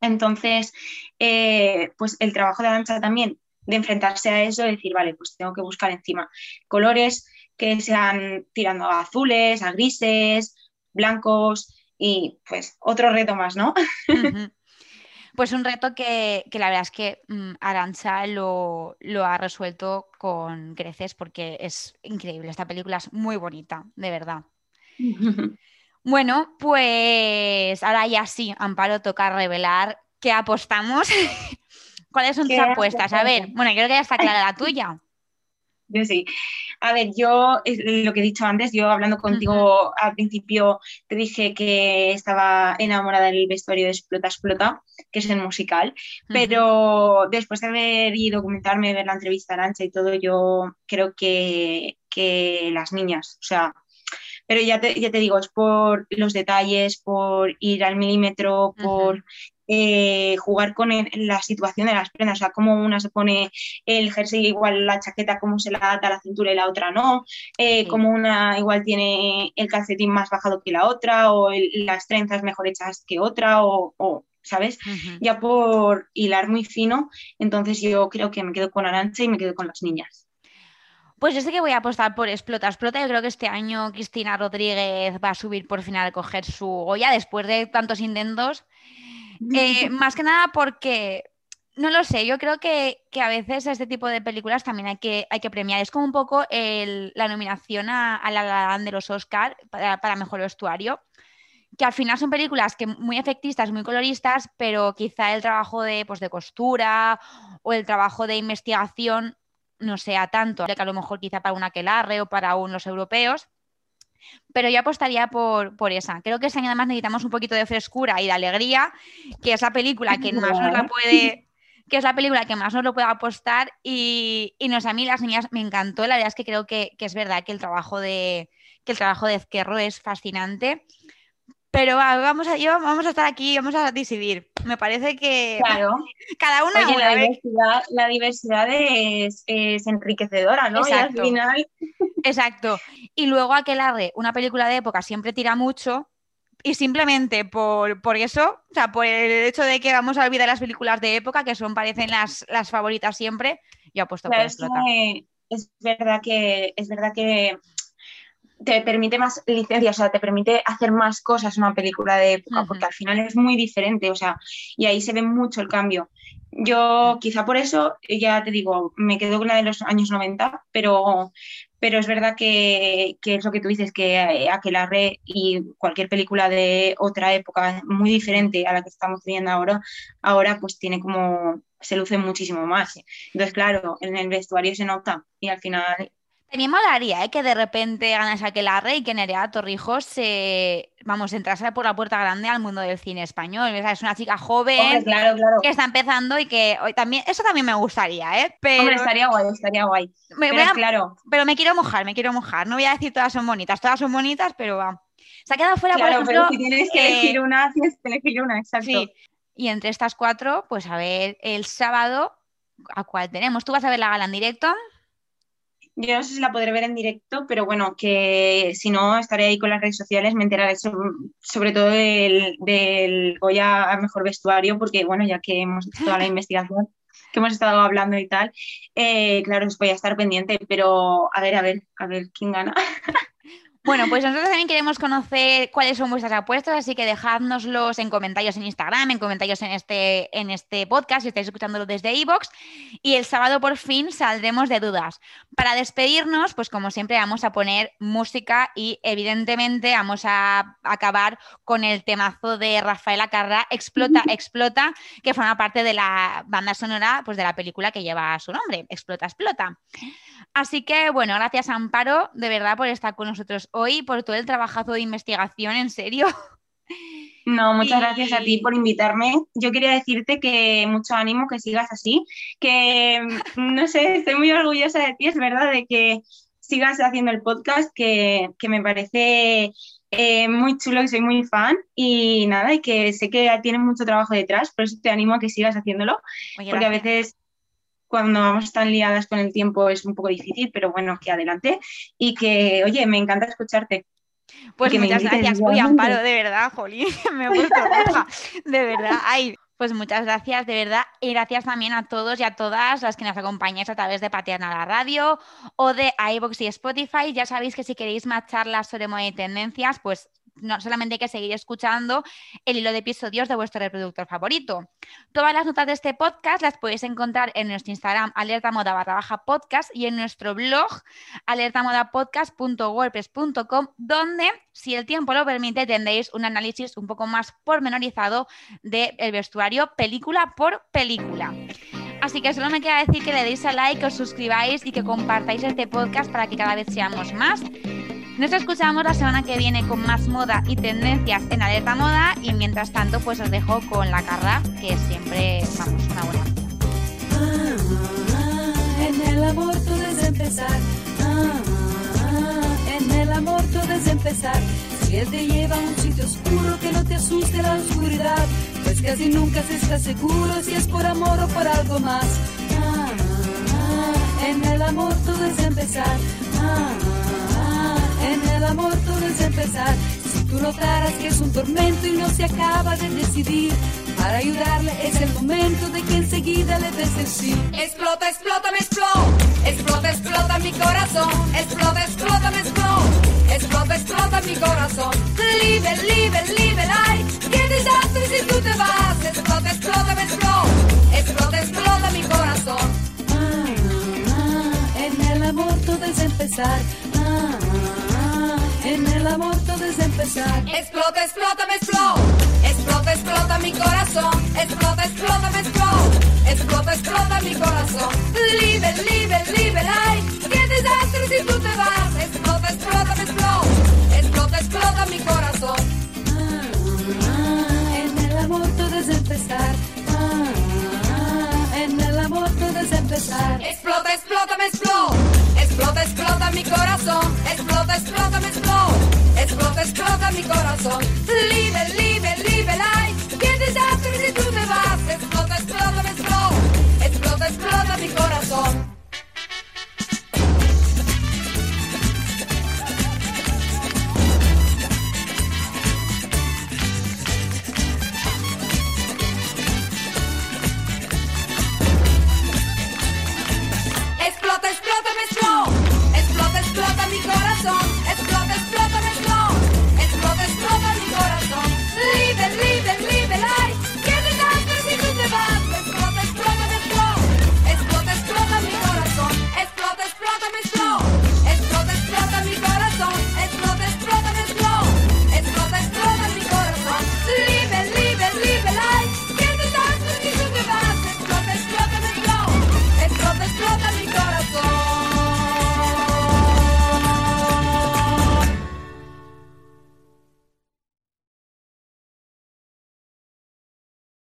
Entonces, eh, pues el trabajo de Arancha también, de enfrentarse a eso, de decir, vale, pues tengo que buscar encima colores que sean tirando a azules, a grises, blancos y pues otro reto más, ¿no? Pues un reto que, que la verdad es que mm, Arantxa lo, lo ha resuelto con creces porque es increíble. Esta película es muy bonita, de verdad. Bueno, pues ahora ya sí, Amparo, toca revelar qué apostamos. ¿Cuáles son tus ¿Qué apuestas? A ver, bueno, creo que ya está clara la tuya. Yo sí. A ver, yo, lo que he dicho antes, yo hablando contigo al principio te dije que estaba enamorada del vestuario de Explota, Explota, que es el musical, pero después de haber ido a documentarme, ver la entrevista a Arancha y todo, yo creo que, que las niñas, o sea, pero ya te, ya te digo, es por los detalles, por ir al milímetro, por eh, jugar con el- la situación de las prendas, o sea, cómo una se pone el jersey igual la chaqueta, cómo se la ata la cintura y la otra no, eh, como una igual tiene el calcetín más bajado que la otra, o el- las trenzas mejor hechas que otra, o, o, ¿sabes? Ya por hilar muy fino, entonces yo creo que me quedo con Arancha y me quedo con las niñas. Pues yo sé que voy a apostar por Explota, Explota. Yo creo que este año Cristina Rodríguez va a subir por fin a recoger su Goya después de tantos intentos. Eh, más que nada porque, no lo sé, yo creo que, que a veces este tipo de películas también hay que, hay que premiar. Es como un poco el- la nominación a, a la de los Oscar para, para mejor vestuario. Que al final son películas que muy efectistas, muy coloristas, pero quizá el trabajo de, pues, de costura o el trabajo de investigación no sea tanto, que a lo mejor quizá para un aquelarre o para un los europeos, pero yo apostaría por, por esa. Creo que este año además necesitamos un poquito de frescura y de alegría, que es la película que más nos la puede que es la película que más nos lo puede apostar y, y nos a mí las niñas me encantó, la verdad es que creo que, que es verdad que el trabajo de que el trabajo de Ezquerro es fascinante. Pero va, vamos a, yo, vamos a estar aquí, vamos a decidir. Me parece que Claro. cada una, Oye, una, la diversidad, la diversidad es, es enriquecedora, ¿no? Y Exacto. al final, Exacto. Y luego Aquelarre, una película de época, siempre tira mucho. Y simplemente por, por eso, o sea, por el hecho de que vamos a olvidar las películas de época, que son, parecen las, las favoritas siempre, yo apuesto claro, por es, Explota. que es verdad que es verdad que te permite más licencia, o sea, te permite hacer más cosas una película de época, porque al final es muy diferente, o sea, y ahí se ve mucho el cambio. Yo quizá por eso, ya te digo, me quedo con la de los años 90, pero, pero es verdad que, que es lo que tú dices, que Aquelarre y cualquier película de otra época muy diferente a la que estamos viendo ahora, ahora pues tiene como, se luce muchísimo más. Entonces, claro, en el vestuario se nota y al final También molaría ¿eh? que de repente ganas Aquelarre y que Nerea Torrijos se, vamos, entrase por la puerta grande al mundo del cine español. O sea, es una chica joven Hombre, claro, claro. que está empezando y que hoy también, eso también me gustaría, ¿eh? Pero, Hombre, estaría guay, estaría guay. Me- pero a- claro, pero me quiero mojar, me quiero mojar. No voy a decir todas son bonitas, todas son bonitas, pero va. Se ha quedado fuera, claro, por pero ejemplo. si tienes que eh, elegir una, tienes que elegir una, exacto. Sí. Y entre estas cuatro, pues a ver el sábado a cuál tenemos. ¿Tú vas a ver la gala en directo? Yo no sé si la podré ver en directo, pero bueno, que si no, estaré ahí con las redes sociales, me enteraré sobre, sobre todo del, del Goya a Mejor Vestuario, porque bueno, ya que hemos hecho toda la investigación, que hemos estado hablando y tal, eh, claro, os voy a estar pendiente, pero a ver, a ver, a ver quién gana. Bueno, pues nosotros también queremos conocer cuáles son vuestras apuestas, así que dejádnoslos en comentarios en Instagram, en comentarios en este, en este podcast, si estáis escuchándolo desde iVoox. Y el sábado por fin saldremos de dudas. Para despedirnos, pues como siempre vamos a poner música y evidentemente vamos a acabar con el temazo de Rafaela Carrá, Explota, Explota, que forma parte de la banda sonora pues, de la película que lleva su nombre, Explota, Explota. Así que, bueno, gracias Amparo, de verdad, por estar con nosotros hoy, por todo el trabajazo de investigación, en serio. No, muchas Y- gracias a ti por invitarme. Yo quería decirte que mucho ánimo, que sigas así, que mm, no sé, estoy muy orgullosa de ti, es verdad, de que sigas haciendo el podcast, que, que me parece eh, muy chulo, que soy muy fan y nada, y que sé que tiene mucho trabajo detrás, por eso te animo a que sigas haciéndolo, Oye, porque a veces cuando vamos tan liadas con el tiempo es un poco difícil, pero bueno, que adelante y que, oye, me encanta escucharte. Pues muchas gracias. Uy. Amparo, de verdad, Jolín, me he roja. De verdad. Ay, pues muchas gracias, de verdad. Y gracias también a todos y a todas las que nos acompañáis a través de Paterna la Radio o de iVoox y Spotify. Ya sabéis que si queréis más charlas sobre moda y tendencias, pues no solamente hay que seguir escuchando el hilo de episodios de vuestro reproductor favorito. Todas las notas de este podcast las podéis encontrar en nuestro Instagram alertamoda barra baja podcast y en nuestro blog alertamodapodcast.wordpress.com donde, si el tiempo lo permite, tendréis un análisis un poco más pormenorizado del vestuario película por película. Así que solo me queda decir que le deis a like, que os suscribáis y que compartáis este podcast para que cada vez seamos más. Nos escuchamos la semana que viene con más moda y tendencias en Alerta Moda y mientras tanto pues os dejo con la carra que siempre vamos una buena. En el amor todo es empezar. Ah, ah, en el amor todo es empezar. Si él te lleva a un sitio oscuro que no te asuste la oscuridad, pues casi nunca se está seguro si es por amor o por algo más. Ah, ah, en el amor todo es empezar. Ah, ah, el amor todo es empezar. Si tú notaras que es un tormento y no se acaba de decidir, para ayudarle es el momento de que enseguida le des el sí. Explota, explota, me explota. Explota, explota mi corazón. Explota, explota, me explota. Explota, explota mi corazón. Live, live, live, ay. Qué desastre si tú te vas. Explota, explota, me explota. Explota, explota mi corazón. Ah, ah, en el amor todo es empezar. Ah, ah, en el amor todo es empezar. Explota, explota, me explota. Explota, explota mi corazón. Explota, explota, me explota. Explota, explota mi corazón. Live, live, live, ay. Qué desastre si tú te vas. Explota, explota, me explota. Explota, explota mi corazón. Ah, ah, en el amor todo es empezar. Ah, en el amor todo es empezar. Explota, explota, me explota. Explota, explota mi corazón. Explota, explota, me explota. Explota, explota mi corazón. Live, live, live life. Qué desastre si tú te vas. Explota, explota, me explota. Explota, explota mi corazón.